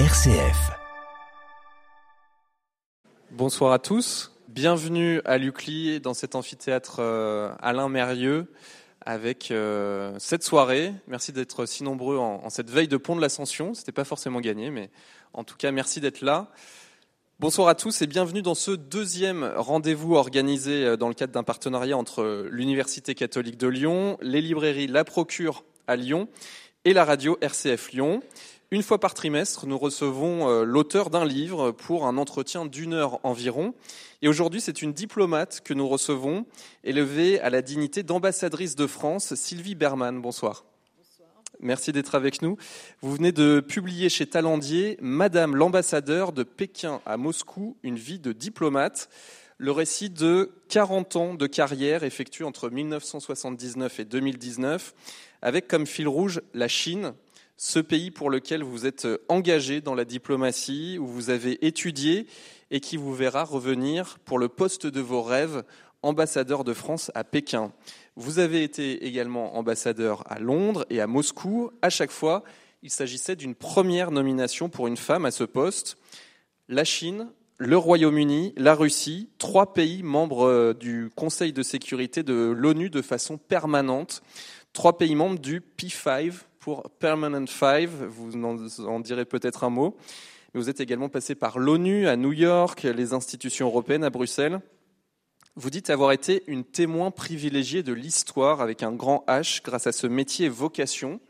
RCF. Bonsoir à tous. Bienvenue à l'UCLI dans cet amphithéâtre euh, Alain Mérieux avec euh, cette soirée. Merci d'être si nombreux en, cette veille de pont de l'Ascension. C'était pas forcément gagné, mais en tout cas, merci d'être là. Bonsoir à tous et bienvenue dans ce deuxième rendez-vous organisé euh, dans le cadre d'un partenariat entre l'Université catholique de Lyon, les librairies La Procure à Lyon et la radio RCF Lyon. Une fois par trimestre, nous recevons euh, l'auteur d'un livre pour un entretien d'une heure environ. Et aujourd'hui, c'est une diplomate que nous recevons, élevée à la dignité d'ambassadrice de France, Sylvie Berman. Bonsoir. Merci d'être avec nous. Vous venez de publier chez Talendier Madame l'ambassadeur de Pékin à Moscou, une vie de diplomate. Le récit de 40 ans de carrière effectuée entre 1979 et 2019, avec comme fil rouge la Chine, ce pays pour lequel vous êtes engagé dans la diplomatie, où vous avez étudié et qui vous verra revenir pour le poste de vos rêves, ambassadeur de France à Pékin. Vous avez été également ambassadeur à Londres et à Moscou. À chaque fois, il s'agissait d'une première nomination pour une femme à ce poste. La Chine, le Royaume-Uni, la Russie, trois pays membres du Conseil de sécurité de l'ONU de façon permanente, trois pays membres du P5, pour Permanent Five. Vous en, direz peut-être un mot. Vous êtes également passé par l'ONU à New York, les institutions européennes à Bruxelles. Vous dites avoir été une témoin privilégiée de l'histoire avec un grand H grâce à ce métier vocation.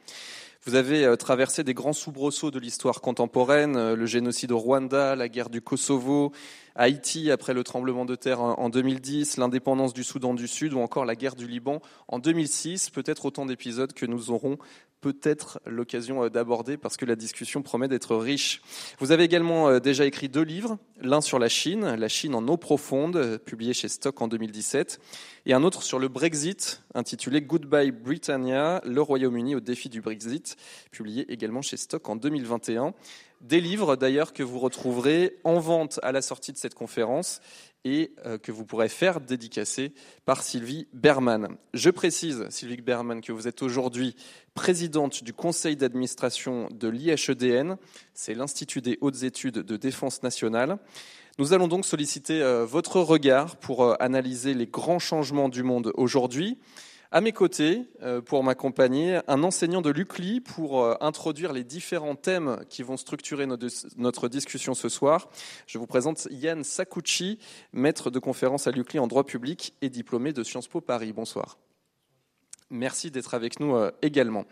Vous avez euh, traversé des grands soubresauts de l'histoire contemporaine, euh, le génocide au Rwanda, la guerre du Kosovo, Haïti après le tremblement de terre en 2010, l'indépendance du Soudan du Sud ou encore la guerre du Liban en 2006. Peut-être autant d'épisodes que nous aurons peut-être l'occasion euh, d'aborder parce que la discussion promet d'être riche. Vous avez également euh, déjà écrit deux livres, l'un sur la Chine, La Chine en eau profonde, euh, publié chez Stock en 2017, et un autre sur le Brexit, intitulé Goodbye Britannia, le Royaume-Uni au défi du Brexit, publié également chez Stock en 2021. Des livres d'ailleurs que vous retrouverez en vente à la sortie de cette conférence et euh, que vous pourrez faire dédicacer par Sylvie Berman. Je précise, Sylvie Berman, que vous êtes aujourd'hui présidente du conseil d'administration de l'IHEDN, c'est l'Institut des hautes études de défense nationale. Nous allons donc solliciter euh, votre regard pour euh, analyser les grands changements du monde aujourd'hui, à mes côtés, euh, pour m'accompagner, un enseignant de l'UCLI pour euh, introduire les différents thèmes qui vont structurer notre discussion ce soir. Je vous présente Yann Sakuchi, maître de conférence à l'UCLI en droit public et diplômé de Sciences Po Paris. Bonsoir. Merci d'être avec nous euh, également.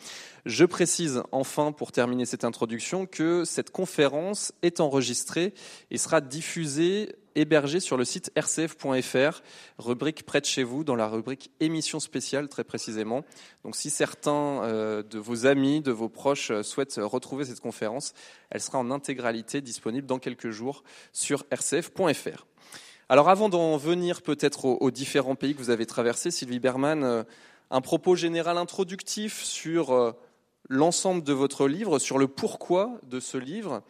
Je précise enfin, pour terminer cette introduction, que cette conférence est enregistrée et sera diffusée, hébergée sur le site rcf.fr, rubrique près de chez vous, dans la rubrique émission spéciale très précisément. Donc si certains euh, de vos amis, de vos proches euh, souhaitent retrouver cette conférence, elle sera en intégralité disponible dans quelques jours sur rcf.fr. Alors avant d'en venir peut-être aux, différents pays que vous avez traversés, Sylvie Berman, un propos général introductif sur euh, l'ensemble de votre livre, sur le pourquoi de ce livre.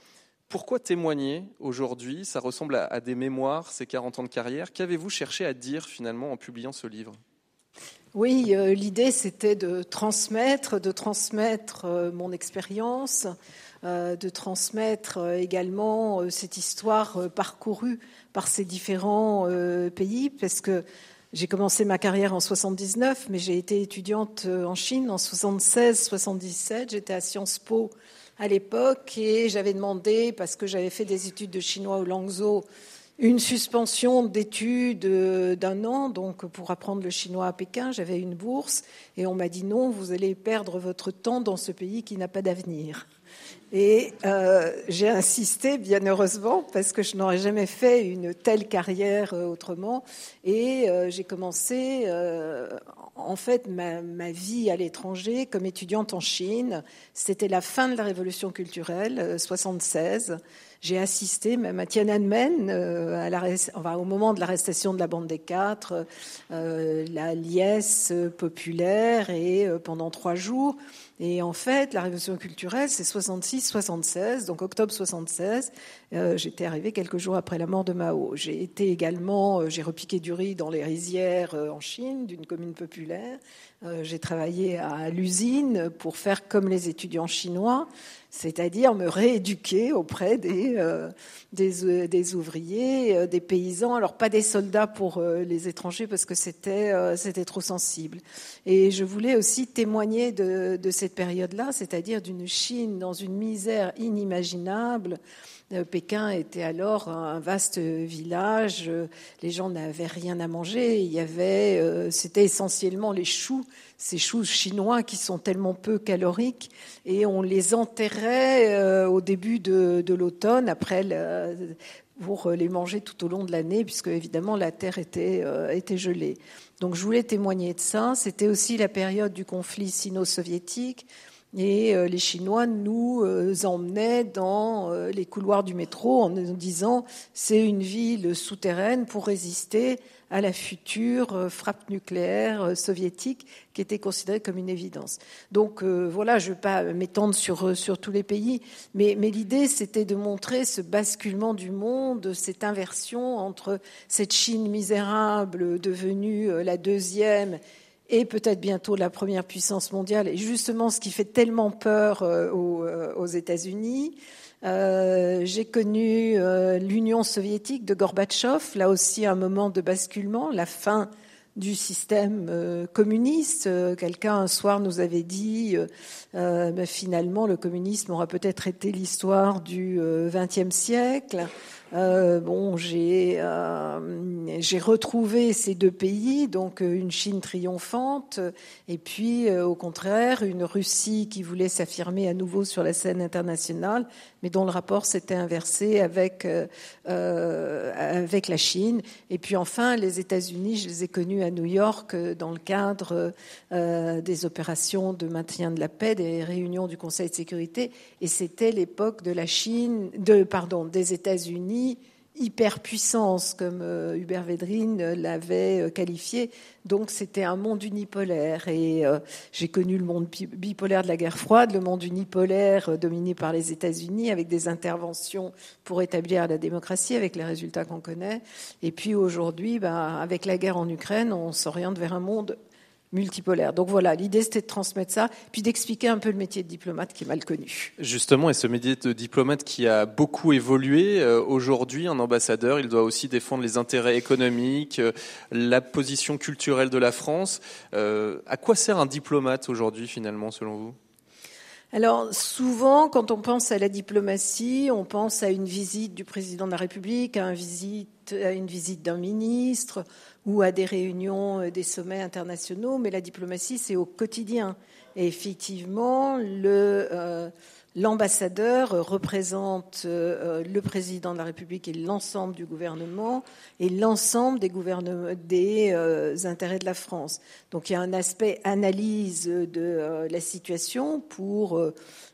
Pourquoi témoigner aujourd'hui Ça ressemble à, des mémoires, ces 40 ans de carrière? Qu'avez-vous cherché à dire finalement en publiant ce livre? Oui, euh, l'idée c'était de transmettre, de transmettre euh, mon expérience, de transmettre également cette histoire parcourue par ces différents pays, parce que j'ai commencé ma carrière en 79, mais j'ai été étudiante euh, en Chine en 76-77. J'étais à Sciences Po à l'époque et j'avais demandé, parce que j'avais fait des études de chinois au Langzhou, une suspension d'études euh, d'un an, donc pour apprendre le chinois à Pékin, j'avais une bourse et on m'a dit non, vous allez perdre votre temps dans ce pays qui n'a pas d'avenir. Et euh, j'ai insisté, bien heureusement, parce que je n'aurais jamais fait une telle carrière euh, autrement. Et euh, j'ai commencé, en fait, ma, ma vie à l'étranger comme étudiante en Chine. C'était la fin de la révolution culturelle, 76. J'ai assisté même à Tiananmen, à la, au moment de l'arrestation de la bande des quatre, la liesse populaire, et pendant trois jours. Et en fait, la révolution culturelle, c'est 66-76, donc octobre 76. Euh, j'étais arrivée quelques jours après la mort de Mao. J'ai été également, euh, j'ai repiqué du riz dans les rizières en Chine, d'une commune populaire. j'ai travaillé à l'usine pour faire comme les étudiants chinois c'est-à-dire me rééduquer auprès des, euh, des, des, ouvriers, euh, des paysans. Alors pas des soldats pour euh, les étrangers parce que c'était c'était trop sensible. Et je voulais aussi témoigner de, de cette période-là, c'est-à-dire d'une Chine dans une misère inimaginable. Pékin était alors un vaste village. Les gens n'avaient rien à manger. Il y avait, c'était essentiellement les choux ces choux chinois qui sont tellement peu caloriques et on les enterrait euh, au début de, l'automne après pour les manger tout au long de l'année puisque évidemment la terre était, euh, était gelée. Donc je voulais témoigner de ça. C'était aussi la période du conflit sino-soviétique et euh, les Chinois nous emmenaient dans les couloirs du métro en nous disant c'est une ville souterraine pour résister à la future euh, frappe nucléaire euh, soviétique qui était considérée comme une évidence. Donc euh, voilà, je ne vais pas m'étendre sur, sur tous les pays, mais, l'idée c'était de montrer ce basculement du monde, cette inversion entre cette Chine misérable devenue la deuxième et peut-être bientôt la première puissance mondiale, et justement ce qui fait tellement peur aux États-Unis, euh, j'ai connu euh, l'Union soviétique de Gorbatchev, là aussi un moment de basculement, la fin du système euh, communiste. Quelqu'un un soir nous avait dit, mais finalement, le communisme aura peut-être été l'histoire du XXe siècle. Euh, bon, j'ai euh, j'ai retrouvé ces deux pays, donc euh, une Chine triomphante, et puis au contraire une Russie qui voulait s'affirmer à nouveau sur la scène internationale, mais dont le rapport s'était inversé avec avec la Chine. Et puis enfin, les États-Unis, je les ai connus à New York dans le cadre des opérations de maintien de la paix, des réunions du Conseil de sécurité, et c'était l'époque de la Chine, de pardon, des États-Unis hyperpuissance, comme euh, Hubert Védrine l'avait euh, qualifié. Donc c'était un monde unipolaire. Et euh, j'ai connu le monde bipolaire de la guerre froide, le monde unipolaire dominé par les États-Unis, avec des interventions pour établir la démocratie, avec les résultats qu'on connaît. Et puis aujourd'hui, bah, avec la guerre en Ukraine, on s'oriente vers un monde multipolaire. Donc voilà, l'idée c'était de transmettre ça, puis d'expliquer un peu le métier de diplomate qui est mal connu. Justement, et ce métier de diplomate qui a beaucoup évolué, euh, aujourd'hui, un ambassadeur, il doit aussi défendre les intérêts économiques, euh, la position culturelle de la France. Euh, à quoi sert un diplomate aujourd'hui finalement, selon vous? Alors souvent, quand on pense à la diplomatie, on pense à une visite du président de la République, à, visite, à une visite d'un ministre, ou à des réunions, euh, des sommets internationaux, mais la diplomatie, c'est au quotidien. Et effectivement, le, euh, l'ambassadeur représente euh, le président de la République et l'ensemble du gouvernement et l'ensemble des, des intérêts de la France. Donc il y a un aspect analyse de la situation pour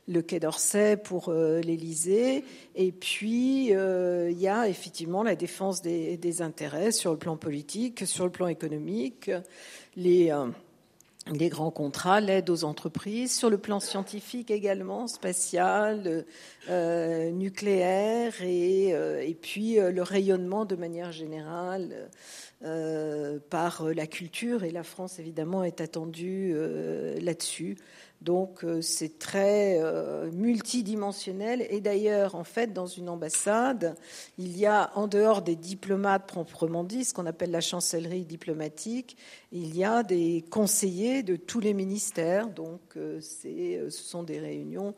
le Quai d'Orsay pour euh, l'Élysée. Et puis, euh, il y a effectivement la défense des, intérêts sur le plan politique, sur le plan économique, les, euh, les grands contrats, l'aide aux entreprises, sur le plan scientifique également, spatial, nucléaire, et, et puis le rayonnement de manière générale. par la culture et la France évidemment est attendue là-dessus donc euh, c'est très euh, multidimensionnel. Et d'ailleurs, en fait, dans une ambassade, il y a, en dehors des diplomates proprement dit, ce qu'on appelle la chancellerie diplomatique, il y a des conseillers de tous les ministères. Donc euh, ce sont des réunions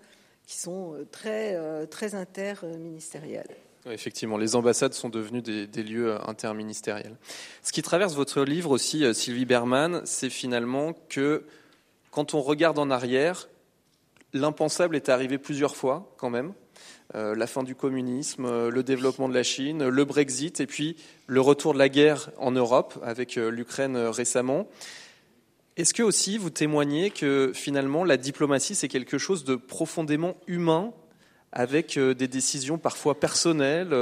qui sont très, très interministérielles. Effectivement, les ambassades sont devenues des, des, lieux interministériels. Ce qui traverse votre livre aussi, Sylvie Berman, c'est finalement que quand on regarde en arrière, l'impensable est arrivé plusieurs fois quand même. Euh, la fin du communisme, euh, le développement de la Chine, le Brexit et puis le retour de la guerre en Europe avec euh, l'Ukraine récemment. Est-ce que aussi vous témoignez que finalement la diplomatie c'est quelque chose de profondément humain avec des décisions parfois personnelles,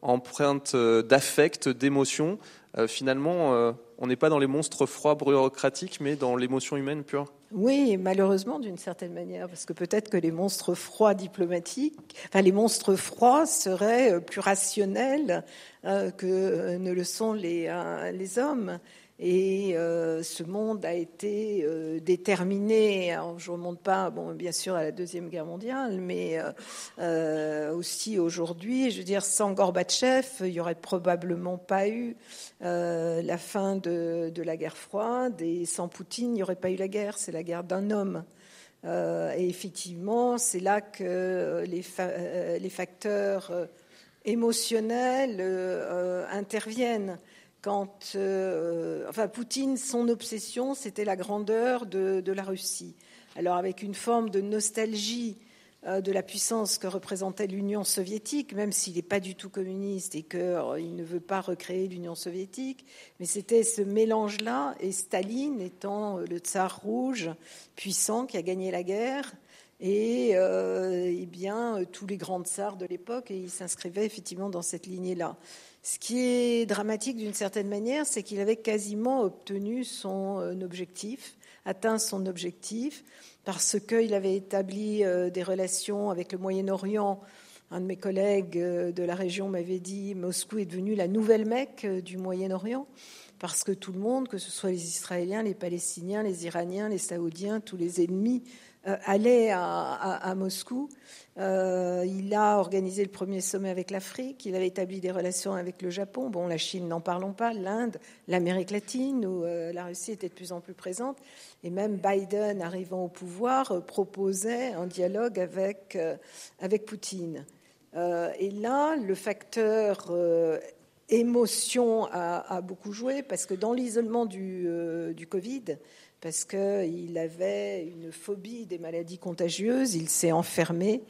empreintes d'affect, d'émotion Finalement, on n'est pas dans les monstres froids bureaucratiques, mais dans l'émotion humaine pure Oui, malheureusement d'une certaine manière, parce que peut-être que les monstres froids diplomatiques, enfin les monstres froids seraient plus rationnels que ne le sont les, les hommes. Et euh, ce monde a été euh, déterminé, je ne remonte pas, bon, bien sûr, à la Deuxième Guerre mondiale, mais euh, aussi aujourd'hui. Je veux dire, sans Gorbatchev, il n'y aurait probablement pas eu la fin de, la guerre froide, et sans Poutine, il n'y aurait pas eu la guerre. C'est la guerre d'un homme. et effectivement, c'est là que les facteurs émotionnels interviennent quand, euh, enfin, Poutine, son obsession, c'était la grandeur de, la Russie. Alors, avec une forme de nostalgie euh, de la puissance que représentait l'Union soviétique, même s'il n'est pas du tout communiste et qu'il euh, ne veut pas recréer l'Union soviétique, mais c'était ce mélange-là, et Staline étant le tsar rouge puissant qui a gagné la guerre, et, eh bien tous les grands tsars de l'époque, et il s'inscrivait effectivement dans cette lignée-là. Ce qui est dramatique d'une certaine manière, c'est qu'il avait quasiment obtenu son euh, objectif, atteint son objectif, parce qu'il avait établi euh, des relations avec le Moyen-Orient. Un de mes collègues euh, de la région m'avait dit Moscou est devenu la nouvelle Mecque du Moyen-Orient, parce que tout le monde, que ce soit les Israéliens, les Palestiniens, les Iraniens, les Saoudiens, tous les ennemis, allaient à Moscou. Euh, il a organisé le premier sommet avec l'Afrique, il avait établi des relations avec le Japon, bon, la Chine, n'en parlons pas, l'Inde, l'Amérique latine, où euh, la Russie était de plus en plus présente, et même Biden, arrivant au pouvoir, euh, proposait un dialogue avec, avec Poutine. et là, le facteur émotion a, beaucoup joué, parce que dans l'isolement du, du Covid, parce qu'il avait une phobie des maladies contagieuses, il s'est enfermé,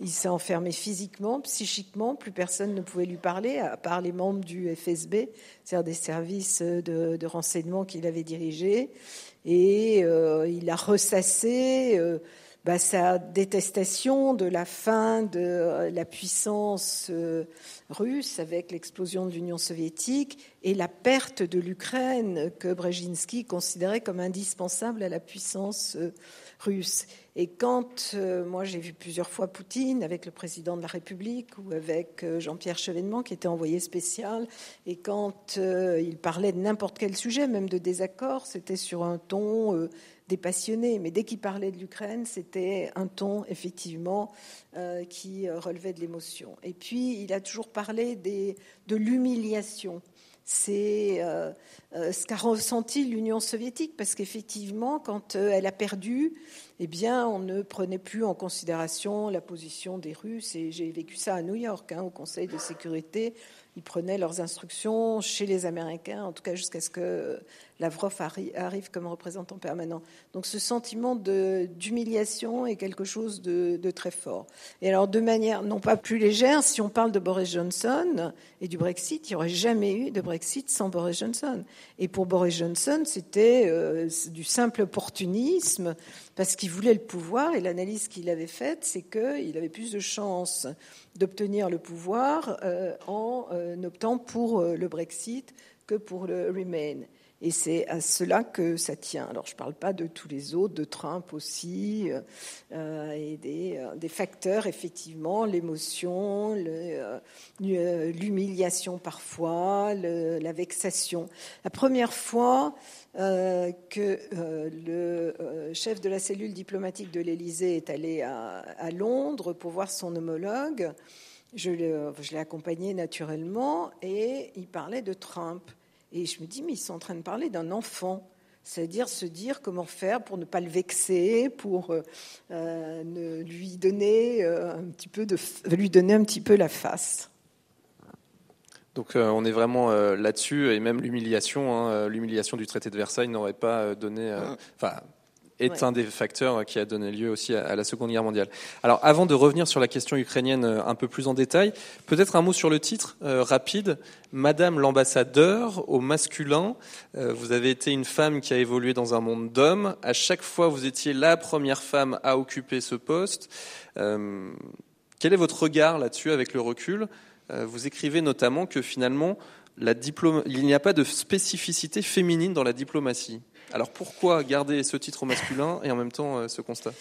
il s'est enfermé physiquement, psychiquement, plus personne ne pouvait lui parler, à part les membres du FSB, c'est-à-dire des services de, renseignement qu'il avait dirigés, et euh, il a ressassé euh, bah, sa détestation de la fin de euh, la puissance euh, russe avec l'explosion de l'Union soviétique et la perte de l'Ukraine que Brzezinski considérait comme indispensable à la puissance euh, russe. Et quand moi j'ai vu plusieurs fois Poutine avec le président de la République ou avec Jean-Pierre Chevènement qui était envoyé spécial, et quand il parlait de n'importe quel sujet, même de désaccord, c'était sur un ton des passionnés, mais dès qu'il parlait de l'Ukraine, c'était un ton effectivement euh, qui relevait de l'émotion. Et puis, il a toujours parlé de l'humiliation. C'est euh, euh, ce qu'a ressenti l'Union soviétique, parce qu'effectivement, quand elle a perdu, eh bien, on ne prenait plus en considération la position des Russes. Et j'ai vécu ça à New York, hein, au Conseil de sécurité. Ils prenaient leurs instructions chez les Américains, en tout cas jusqu'à ce que Lavrov arrive comme représentant permanent. Donc ce sentiment d'humiliation est quelque chose de, très fort. Et alors de manière non pas plus légère, si on parle de Boris Johnson et du Brexit, il n'y aurait jamais eu de Brexit sans Boris Johnson. Et pour Boris Johnson, c'était euh, du simple opportunisme parce qu'il voulait le pouvoir et l'analyse qu'il avait faite, c'est qu'il avait plus de chances d'obtenir le pouvoir euh, en euh, optant pour le Brexit que pour le Remain. Et c'est à cela que ça tient. Alors, je ne parle pas de tous les autres, de Trump aussi, euh, et des, euh, facteurs, effectivement, l'émotion, euh, l'humiliation parfois, la vexation. La première fois que le chef de la cellule diplomatique de l'Élysée est allé à, Londres pour voir son homologue, je l'ai accompagné naturellement, et il parlait de Trump. Et je me dis, mais ils sont en train de parler d'un enfant. C'est-à-dire se dire comment faire pour ne pas le vexer, pour euh, euh, lui donner euh, un petit peu de, lui donner un petit peu la face. Donc on est vraiment là-dessus et même l'humiliation, hein, l'humiliation du traité de Versailles n'aurait pas donné, enfin est un des facteurs qui a donné lieu aussi à, la Seconde Guerre mondiale. Alors, avant de revenir sur la question ukrainienne euh, un peu plus en détail, peut-être un mot sur le titre euh, rapide. Madame l'ambassadeur au masculin. Euh, vous avez été une femme qui a évolué dans un monde d'hommes. À chaque fois, vous étiez la première femme à occuper ce poste. quel est votre regard là-dessus avec le recul? Vous écrivez notamment que finalement, il n'y a pas de spécificité féminine dans la diplomatie. Alors pourquoi garder ce titre au masculin et en même temps ce constat?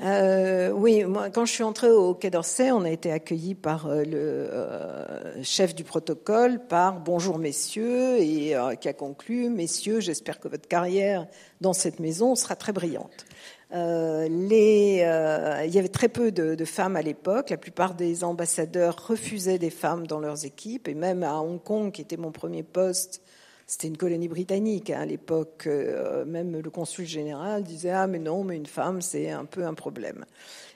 Euh, oui, moi, quand je suis entrée au Quai d'Orsay, on a été accueillis par euh, le euh, chef du protocole, par bonjour messieurs, et qui a conclu messieurs, j'espère que votre carrière dans cette maison sera très brillante. Les, il y avait très peu de femmes à l'époque. La plupart des ambassadeurs refusaient des femmes dans leurs équipes, et même à Hong Kong, qui était mon premier poste, c'était une colonie britannique hein, à l'époque. Euh, même le consul général disait ah mais non, mais une femme c'est un peu un problème.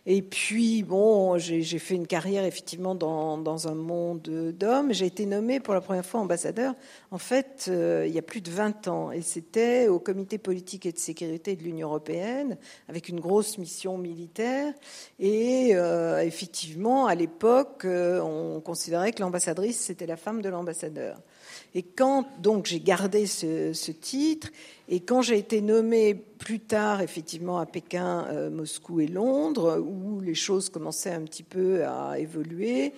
Et puis bon, j'ai fait une carrière effectivement dans, dans un monde d'hommes. J'ai été nommée pour la première fois ambassadeur. En fait, euh, il y a plus de 20 ans, et c'était au Comité politique et de sécurité de l'Union européenne avec une grosse mission militaire. Et euh, effectivement, à l'époque, on considérait que l'ambassadrice c'était la femme de l'ambassadeur. Et quand donc j'ai gardé ce, titre, et quand j'ai été nommée plus tard, effectivement, à Pékin, euh, Moscou et Londres, où les choses commençaient un petit peu à évoluer,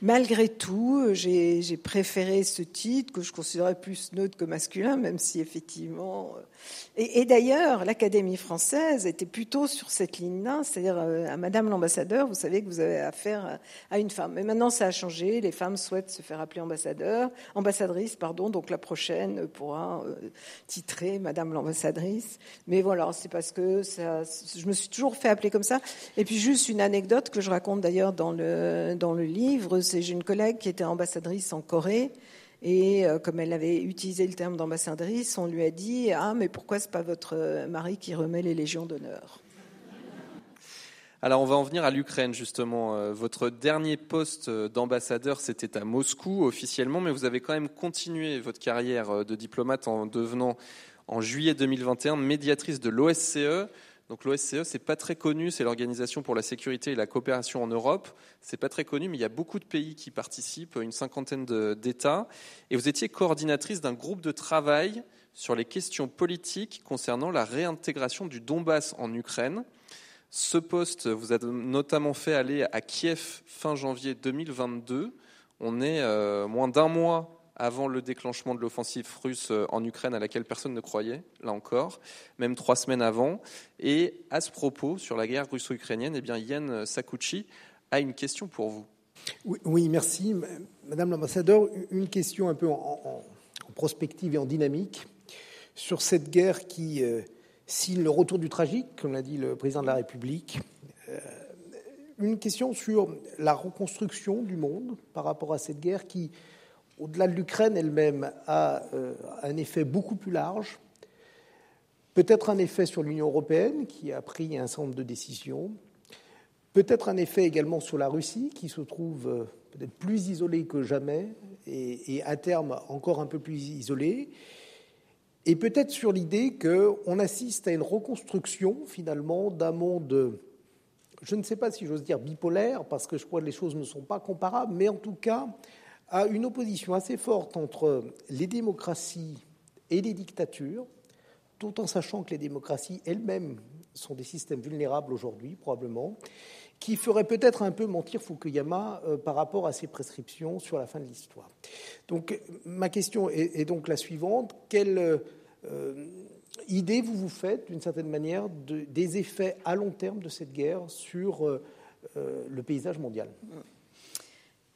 malgré tout, j'ai préféré ce titre que je considérais plus neutre que masculin, même si effectivement. Euh, et, d'ailleurs, l'Académie française était plutôt sur cette ligne-là, c'est-à-dire euh, à Madame l'ambassadeur, vous savez que vous avez affaire à une femme. Mais maintenant, ça a changé. Les femmes souhaitent se faire appeler ambassadeur, ambassadrice, pardon. Donc la prochaine pourra titrer Madame Madame l'ambassadrice. Mais voilà, c'est parce que ça, je me suis toujours fait appeler comme ça. Et puis juste une anecdote que je raconte d'ailleurs dans le, dans le livre, c'est j'ai une collègue qui était ambassadrice en Corée. Et euh, comme elle avait utilisé le terme d'ambassadrice, on lui a dit Ah, mais pourquoi c'est pas votre mari qui remet les légions d'honneur? Alors on va en venir à l'Ukraine justement. Euh, votre dernier poste d'ambassadeur, c'était à Moscou officiellement, mais vous avez quand même continué votre carrière euh, de diplomate en devenant en juillet 2021 médiatrice de l'OSCE. Donc l'OSCE, c'est pas très connu, c'est l'Organisation pour la sécurité et la coopération en Europe. C'est pas très connu, mais il y a beaucoup de pays qui participent, une cinquantaine d'États. Et vous étiez coordinatrice d'un groupe de travail sur les questions politiques concernant la réintégration du Donbass en Ukraine. Ce poste vous a notamment fait aller à Kiev fin janvier 2022. On est euh, moins d'un mois avant le déclenchement de l'offensive russe euh, en Ukraine à laquelle personne ne croyait, là encore, même trois semaines avant. Et à ce propos, sur la guerre russo-ukrainienne, eh bien, Yann Sakuchi a une question pour vous. Oui, merci. Madame l'ambassadeur, une question un peu en, prospective et en dynamique sur cette guerre qui euh, signe le retour du tragique, comme l'a dit le président de la République. Euh, une question sur la reconstruction du monde par rapport à cette guerre qui au-delà de l'Ukraine elle-même, a euh, un effet beaucoup plus large, peut-être un effet sur l'Union européenne, qui a pris un certain de décisions, peut-être un effet également sur la Russie, qui se trouve euh, peut-être plus isolée que jamais, et, à terme encore un peu plus isolée, et peut-être sur l'idée qu'on assiste à une reconstruction finalement d'un monde, je ne sais pas si j'ose dire bipolaire, parce que je crois que les choses ne sont pas comparables, mais en tout cas à une opposition assez forte entre les démocraties et les dictatures, tout en sachant que les démocraties elles-mêmes sont des systèmes vulnérables aujourd'hui, probablement, qui ferait peut-être un peu mentir Fukuyama euh, par rapport à ses prescriptions sur la fin de l'histoire. Donc, ma question est, donc la suivante quelle euh, idée vous vous faites, d'une certaine manière, des effets à long terme de cette guerre sur euh, le paysage mondial?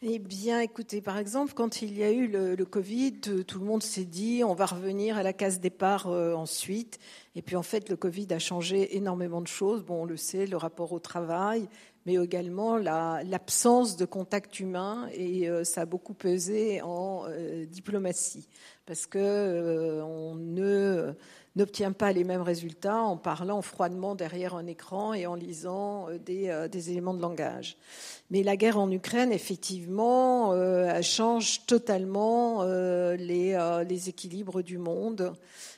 Eh bien, écoutez, par exemple, quand il y a eu le, Covid, tout le monde s'est dit on va revenir à la case départ euh, ensuite. Et puis, en fait, le Covid a changé énormément de choses. Bon, on le sait, le rapport au travail, mais également l'absence de contact humain. Et euh, ça a beaucoup pesé en euh, diplomatie, parce que on ne n'obtient pas les mêmes résultats en parlant froidement derrière un écran et en lisant des, des éléments de langage. Mais la guerre en Ukraine, effectivement, euh, change totalement euh, les, euh, équilibres du monde.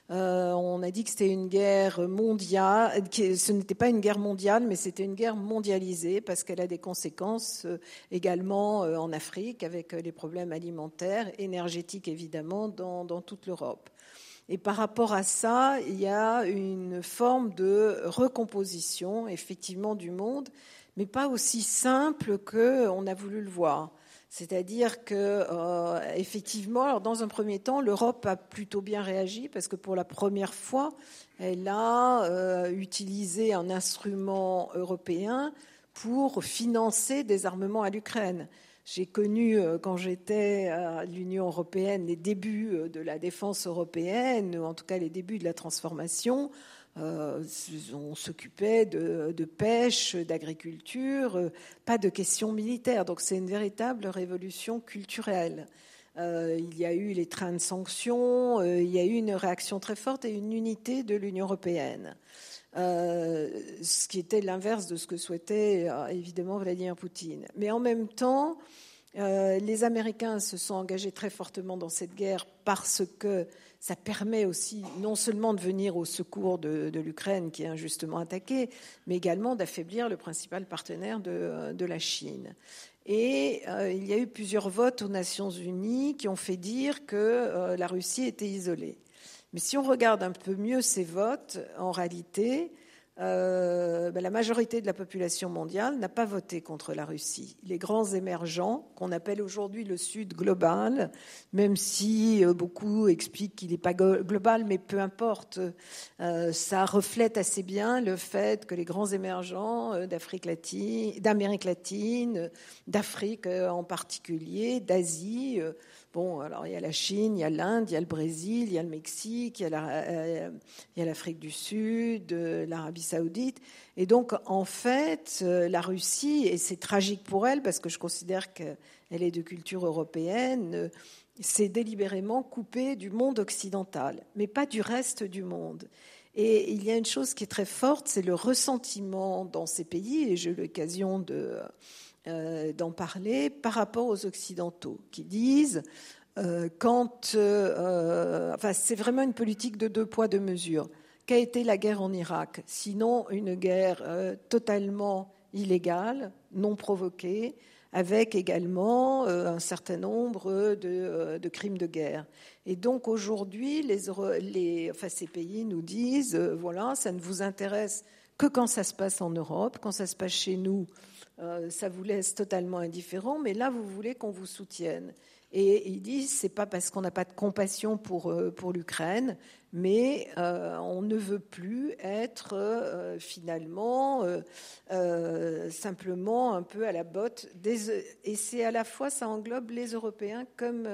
on a dit que c'était une guerre mondiale, ce n'était pas une guerre mondiale, mais c'était une guerre mondialisée parce qu'elle a des conséquences également en Afrique avec les problèmes alimentaires, énergétiques évidemment, dans toute l'Europe. Et par rapport à ça, il y a une forme de recomposition effectivement du monde mais pas aussi simple qu'on a voulu le voir. C'est-à-dire que, effectivement, alors dans un premier temps, l'Europe a plutôt bien réagi parce que pour la première fois, elle a utilisé un instrument européen pour financer des armements à l'Ukraine. J'ai connu, euh, quand j'étais à l'Union européenne, les débuts euh, de la défense européenne, ou en tout cas les débuts de la transformation. Euh, on s'occupait de, pêche, d'agriculture, pas de questions militaires. Donc c'est une véritable révolution culturelle. il y a eu les trains de sanctions, il y a eu une réaction très forte et une unité de l'Union européenne. Ce qui était l'inverse de ce que souhaitait évidemment Vladimir Poutine. Mais en même temps, euh, les Américains se sont engagés très fortement dans cette guerre parce que ça permet aussi non seulement de venir au secours de, l'Ukraine qui est injustement attaquée, mais également d'affaiblir le principal partenaire de, la Chine. Et euh, il y a eu plusieurs votes aux Nations Unies qui ont fait dire que euh, la Russie était isolée. Mais si on regarde un peu mieux ces votes, en réalité, euh, ben, la majorité de la population mondiale n'a pas voté contre la Russie. Les grands émergents, qu'on appelle aujourd'hui le Sud global, même si euh, beaucoup expliquent qu'il n'est pas global, mais peu importe, euh, ça reflète assez bien le fait que les grands émergents d'Afrique latine, d'Amérique latine, d'Afrique en particulier, d'Asie, Bon, alors il y a la Chine, il y a l'Inde, il y a le Brésil, il y a le Mexique, il y a euh, l'Afrique du Sud, euh, l'Arabie saoudite. Et donc, en fait, euh, la Russie, et c'est tragique pour elle, parce que je considère qu'elle est de culture européenne, s'est délibérément coupée du monde occidental, mais pas du reste du monde. Et il y a une chose qui est très forte, c'est le ressentiment dans ces pays, et j'ai eu l'occasion de euh, d'en parler par rapport aux Occidentaux, qui disent euh, quand. Euh, enfin, c'est vraiment une politique de deux poids, deux mesures. Qu'a été la guerre en Irak? Sinon, une guerre totalement illégale, non provoquée, avec également un certain nombre de, crimes de guerre. Et donc aujourd'hui, les, les, enfin, ces pays nous disent, voilà, ça ne vous intéresse que quand ça se passe en Europe, quand ça se passe chez nous, euh, ça vous laisse totalement indifférent, mais là, vous voulez qu'on vous soutienne. Et il dit, c'est pas parce qu'on n'a pas de compassion pour, euh, pour l'Ukraine, mais euh, on ne veut plus être finalement simplement un peu à la botte des et c'est à la fois ça englobe les Européens comme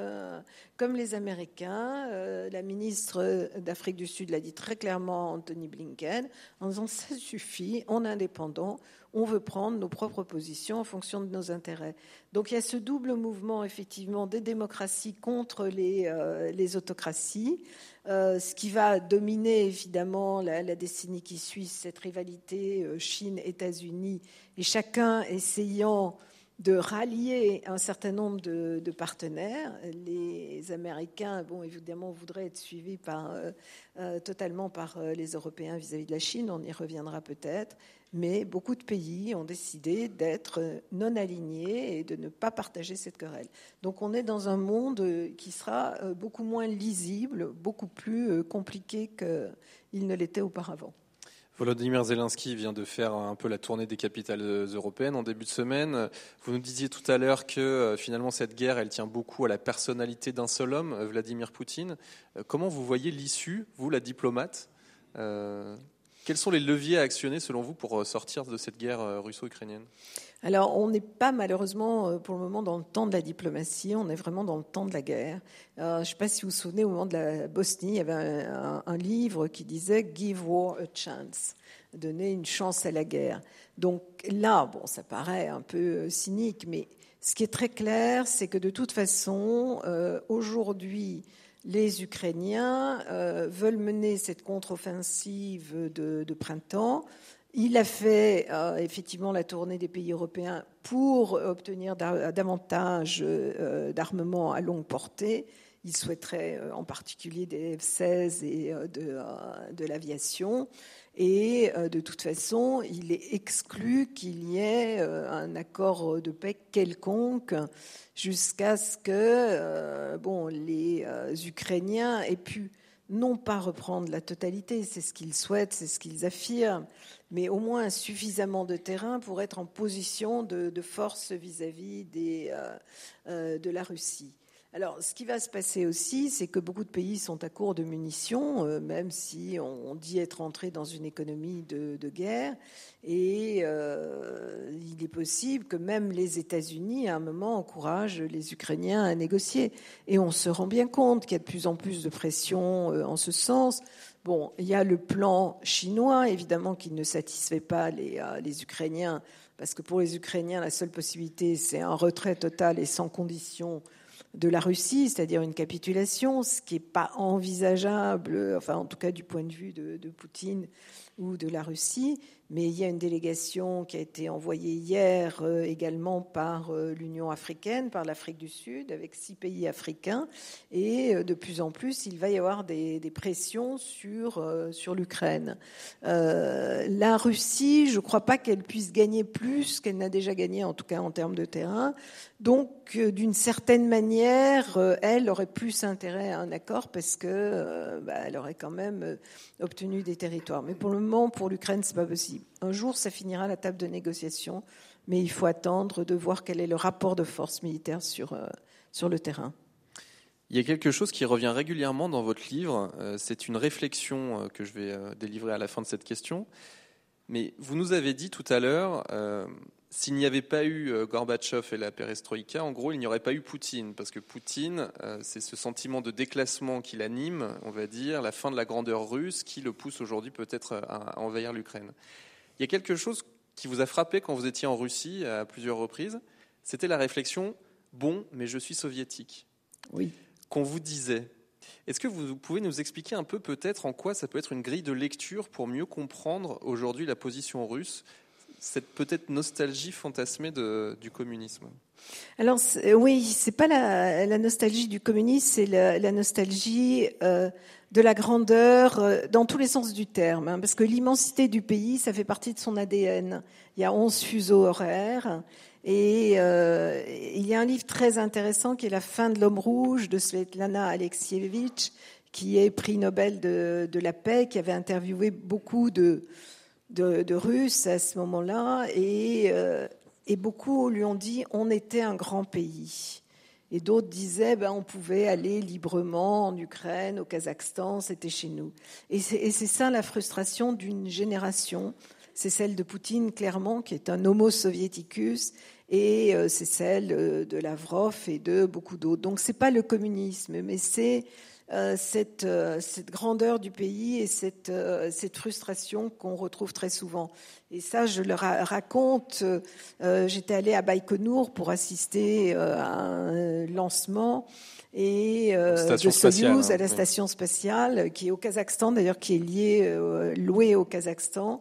comme les Américains. la ministre d'Afrique du Sud l'a dit très clairement, Anthony Blinken, en disant ça suffit, on est indépendant, on veut prendre nos propres positions en fonction de nos intérêts. Donc il y a ce double mouvement effectivement des démocraties contre les, euh, autocraties, euh, ce qui va dominer évidemment la, décennie qui suit cette rivalité euh, Chine-États-Unis et chacun essayant de rallier un certain nombre de, partenaires. Les Américains, bon, évidemment, voudraient être suivis par, totalement par les Européens vis à -vis de la Chine, on y reviendra peut-être mais beaucoup de pays ont décidé d'être non alignés et de ne pas partager cette querelle. Donc on est dans un monde qui sera euh, beaucoup moins lisible, beaucoup plus euh, compliqué qu'il ne l'était auparavant. Volodymyr Zelensky vient de faire un peu la tournée des capitales européennes en début de semaine. Vous nous disiez tout à l'heure que euh, finalement cette guerre, elle tient beaucoup à la personnalité d'un seul homme, Vladimir Poutine. Comment vous voyez l'issue, vous, la diplomate quels sont les leviers à actionner selon vous pour euh, sortir de cette guerre euh, russo-ukrainienne? Alors, on n'est pas malheureusement euh, pour le moment dans le temps de la diplomatie, on est vraiment dans le temps de la guerre. je ne sais pas si vous vous souvenez, au moment de la Bosnie, il y avait un, livre qui disait Give war a chance, donner une chance à la guerre. Donc là, bon, ça paraît un peu cynique, mais ce qui est très clair, c'est que de toute façon, aujourd'hui, les Ukrainiens euh, veulent mener cette contre-offensive de, printemps. Il a fait euh, effectivement la tournée des pays européens pour obtenir davantage euh, d'armements à longue portée. Il souhaiterait en particulier des F-16 et de l'aviation. Et euh, de toute façon, il est exclu qu'il y ait euh, un accord de paix quelconque jusqu'à ce que euh, bon, les Ukrainiens aient pu non pas reprendre la totalité, c'est ce qu'ils souhaitent, c'est ce qu'ils affirment, mais au moins suffisamment de terrain pour être en position de, force vis-à-vis euh, euh, de la Russie. Alors, ce qui va se passer aussi, c'est que beaucoup de pays sont à court de munitions, euh, même si on, dit être entré dans une économie de, guerre. Et il est possible que même les États-Unis, à un moment, encouragent les Ukrainiens à négocier. Et on se rend bien compte qu'il y a de plus en plus de pression en ce sens. Il y a le plan chinois, évidemment, qui ne satisfait pas les, les Ukrainiens, parce que pour les Ukrainiens, la seule possibilité, c'est un retrait total et sans condition de la Russie, c'est-à-dire une capitulation, ce qui n'est pas envisageable, en tout cas du point de vue de Poutine ou de la Russie mais il y a une délégation qui a été envoyée hier euh, également par euh, l'Union africaine, par l'Afrique du Sud, avec six pays africains. Et euh, de plus en plus, il va y avoir des, pressions sur, sur l'Ukraine. la Russie, je ne crois pas qu'elle puisse gagner plus qu'elle n'a déjà gagné, en tout cas en termes de terrain. Donc, d'une certaine manière, elle aurait plus intérêt à un accord parce que bah, aurait quand même obtenu des territoires. Mais pour le pour l'Ukraine, c'est pas possible. Un jour, ça finira à la table de négociation, mais il faut attendre de voir quel est le rapport de force militaire sur, euh, sur le terrain. Il y a quelque chose qui revient régulièrement dans votre livre. Euh, c'est une réflexion euh, que je vais délivrer à la fin de cette question. Mais vous nous avez dit tout à l'heure, s'il n'y avait pas eu Gorbatchev et la perestroïka, en gros, il n'y aurait pas eu Poutine. Parce que Poutine, c'est ce sentiment de déclassement qui l'anime, on va dire, la fin de la grandeur russe qui le pousse aujourd'hui peut-être à envahir l'Ukraine. Il y a quelque chose qui vous a frappé quand vous étiez en Russie à plusieurs reprises, c'était la réflexion bon, mais je suis soviétique. Oui. Qu'on vous disait. Est-ce que vous pouvez nous expliquer un peu peut-être en quoi ça peut être une grille de lecture pour mieux comprendre aujourd'hui la position russe, cette peut-être nostalgie fantasmée du communisme Alors oui, c'est pas la, nostalgie du communisme, c'est la, nostalgie euh, de la grandeur euh, dans tous les sens du terme, hein, parce que l'immensité du pays, ça fait partie de son ADN. Il y a 11 fuseaux horaires. Et euh, il y a un livre très intéressant qui est La fin de l'homme rouge de Svetlana Alexievitch, qui est prix Nobel de, la paix, qui avait interviewé beaucoup de, de, Russes à ce moment-là, et, euh, et beaucoup lui ont dit on était un grand pays. Et d'autres disaient, ben, on pouvait aller librement en Ukraine, au Kazakhstan, c'était chez nous. Et c'est ça la frustration d'une génération. C'est celle de Poutine, clairement, qui est un homo soviéticus, et euh, c'est celle euh, de Lavrov et de beaucoup d'autres. Donc c'est pas le communisme, mais c'est cette, euh, cette, grandeur du pays et cette, euh, cette frustration qu'on retrouve très souvent. Et ça, je le raconte. J'étais allée à Baïkonour pour assister à un lancement et de Soyuz à la station spatiale qui est au Kazakhstan, d'ailleurs qui est liée, louée au Kazakhstan.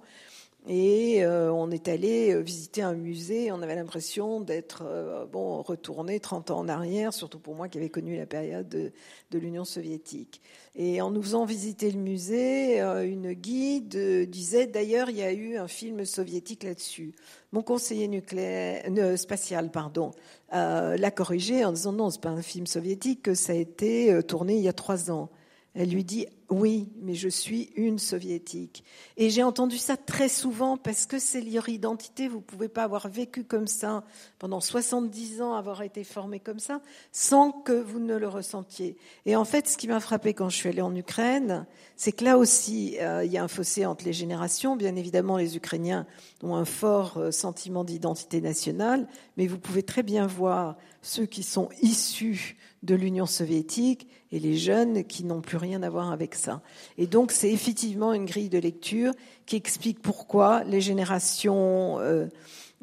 Et euh, on est allé euh, visiter un musée. On avait l'impression d'être euh, bon retourné 30 ans en arrière, surtout pour moi qui avais connu la période de, de l'Union soviétique. Et en nous faisant visiter le musée, une guide disait d'ailleurs il y a eu un film soviétique là-dessus. Mon conseiller nucléaire, spatial, pardon, l'a corrigé en disant non, c'est pas un film soviétique, que ça a été tourné il y a trois ans. Elle lui dit oui, mais je suis une soviétique. Et j'ai entendu ça très souvent parce que c'est leur identité. Vous ne pouvez pas avoir vécu comme ça pendant 70 ans, avoir été formé comme ça, sans que vous ne le ressentiez. Et en fait, ce qui m'a frappé quand je suis allée en Ukraine, c'est que là aussi, euh, il y a un fossé entre les générations. Bien évidemment, les Ukrainiens ont un fort euh, sentiment d'identité nationale, mais vous pouvez très bien voir ceux qui sont issus de l'Union soviétique et les jeunes qui n'ont plus rien à voir avec ça. Et donc c'est effectivement une grille de lecture qui explique pourquoi les générations euh,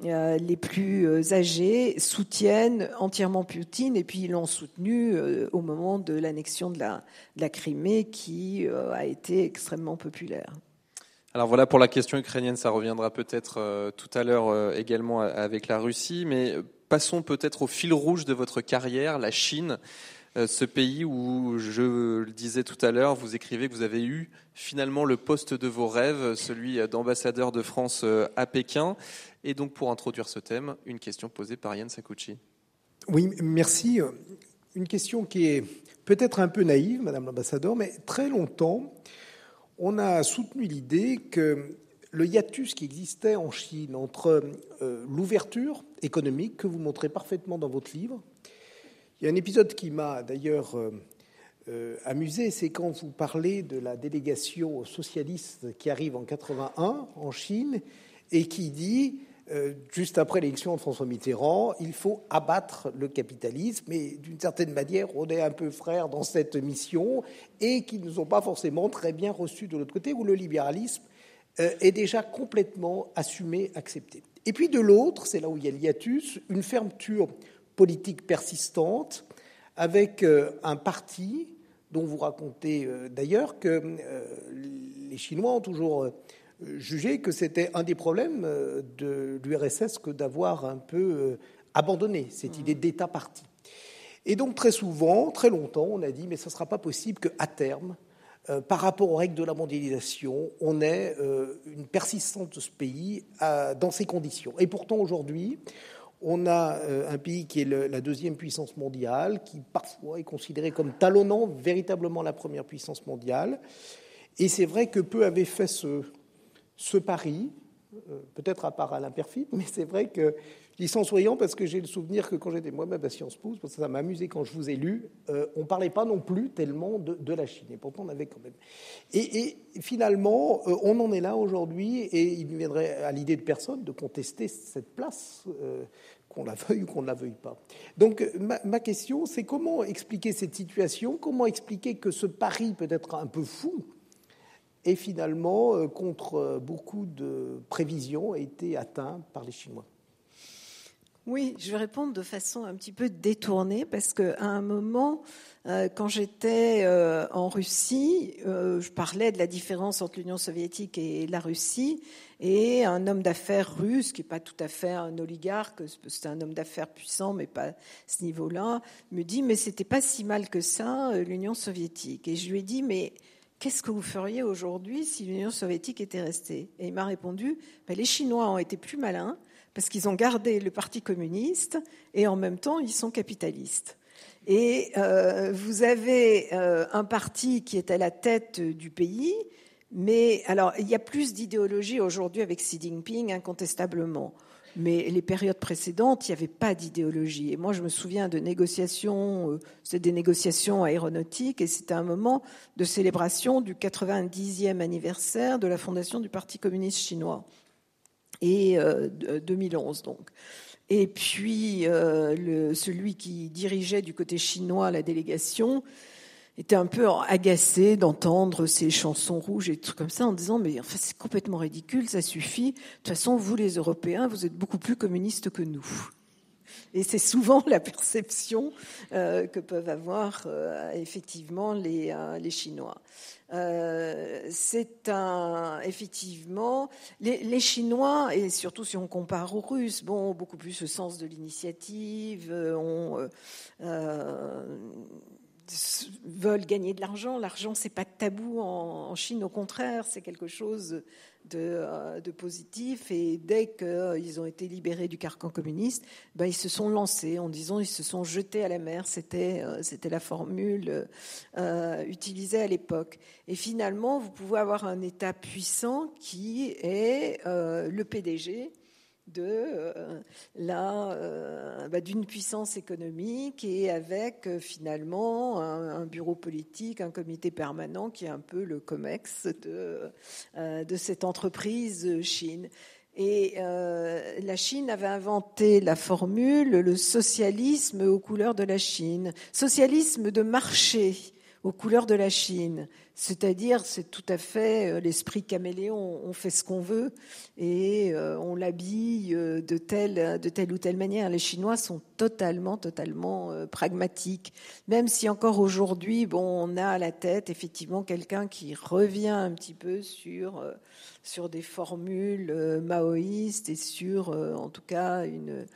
euh, les plus euh, âgées soutiennent entièrement Poutine et puis l'ont soutenu au moment de l'annexion de la, de la, Crimée qui a été extrêmement populaire. Alors voilà pour la question ukrainienne, ça reviendra peut-être tout à l'heure également avec la Russie, mais passons peut-être au fil rouge de votre carrière, la Chine. Euh, ce pays où, je le disais tout à l'heure, vous écrivez que vous avez eu finalement le poste de vos rêves, celui d'ambassadeur de France euh, à Pékin. Et donc, pour introduire ce thème, une question posée par Yann Sakuchi. Oui, merci. une question qui est peut-être un peu naïve, Madame l'ambassadeur, mais très longtemps, on a soutenu l'idée que le hiatus qui existait en Chine entre euh, l'ouverture économique que vous montrez parfaitement dans votre livre. Il y a un épisode qui m'a d'ailleurs euh, euh, amusé, c'est quand vous parlez de la délégation socialiste qui arrive en 81 en Chine et qui dit juste après l'élection de François Mitterrand, il faut abattre le capitalisme, mais d'une certaine manière, on est un peu frères dans cette mission, et qui ne sont pas forcément très bien reçus de l'autre côté, où le libéralisme est déjà complètement assumé, accepté. Et puis de l'autre, c'est là où il y a l'hiatus, une fermeture politique persistante avec euh, un parti dont vous racontez euh, d'ailleurs que les Chinois ont toujours jugé que c'était un des problèmes de l'URSS que d'avoir un peu abandonné cette idée d'État-parti. Et donc très souvent, très longtemps, on a dit mais ce ne sera pas possible qu'à terme, euh, par rapport aux règles de la mondialisation, on est euh, une persistance de ce pays dans ces conditions. Et pourtant, aujourd'hui, on a euh, un pays qui est la deuxième puissance mondiale, qui parfois est considéré comme talonnant véritablement la première puissance mondiale. Et c'est vrai que peu avait fait ce, ce pari, peut-être à part Alain Perfit, mais c'est vrai que je dis sans souriant parce que j'ai le souvenir que quand j'étais moi-même à Sciences Po, ça m'a amusé quand je vous ai lu, euh, on ne parlait pas non plus tellement de, la Chine. Et pourtant, on avait quand même. Et, finalement, euh, on en est là aujourd'hui, et il ne viendrait à l'idée de personne de contester cette place, euh, qu'on la veuille ou qu'on ne la veuille pas. Donc, ma, ma question, c'est comment expliquer cette situation Comment expliquer que ce pari peut être un peu fou et finalement, contre beaucoup de prévisions, a été atteint par les Chinois? Oui, je vais répondre de façon un petit peu détournée parce qu'à un moment, euh, quand j'étais euh, en Russie, euh, je parlais de la différence entre l'Union soviétique et la Russie, et un homme d'affaires russe, qui n'est pas tout à fait un oligarque, c'est un homme d'affaires puissant, mais pas ce niveau-là, me dit mais c'était pas si mal que ça l'Union soviétique. Et je lui ai dit mais qu'est-ce que vous feriez aujourd'hui si l'Union soviétique était restée? Et il m'a répondu les Chinois ont été plus malins parce qu'ils ont gardé le Parti communiste et en même temps ils sont capitalistes. Et euh, vous avez euh, un parti qui est à la tête du pays, mais alors il y a plus d'idéologie aujourd'hui avec Xi Jinping incontestablement. Mais les périodes précédentes, il n'y avait pas d'idéologie. Et moi, je me souviens de négociations, euh, c'était des négociations aéronautiques, et c'était un moment de célébration du 90e anniversaire de la fondation du Parti communiste chinois et 2011 euh, donc. Et puis euh, celui qui dirigeait du côté chinois la délégation était un peu agacé d'entendre ces chansons rouges et trucs comme ça en disant mais enfin c'est complètement ridicule, ça suffit. De toute façon, vous les Européens, vous êtes beaucoup plus communistes que nous. Et c'est souvent la perception euh, que peuvent avoir euh, effectivement les, euh, les Chinois. c'est un effectivement les, les, Chinois et surtout si on compare aux Russes, bon, ont beaucoup plus ce sens de l'initiative, ont veulent gagner de l'argent. L'argent, c'est pas tabou en, Chine, au contraire, c'est quelque chose euh, de, positif. Et dès qu'ils ont été libérés du carcan communiste, ben, ils se sont lancés en disant ils se sont jetés à la mer. C'était euh, la formule euh, utilisée à l'époque. Et finalement, vous pouvez avoir un État puissant qui est le PDG de euh, euh, bah, d'une puissance économique et avec euh, finalement un, bureau politique, un comité permanent qui est un peu le COMEX de, de cette entreprise Chine. Et la Chine avait inventé la formule le socialisme aux couleurs de la Chine, socialisme de marché aux couleurs de la Chine. C'est-à-dire, c'est tout à fait euh, l'esprit caméléon. On fait ce qu'on veut et euh, on l'habille euh, de telle, de telle ou telle manière. Les Chinois sont totalement, totalement pragmatiques. Même si encore aujourd'hui, bon, on a à la tête effectivement quelqu'un qui revient un petit peu sur sur des formules maoïstes et sur, en tout cas, une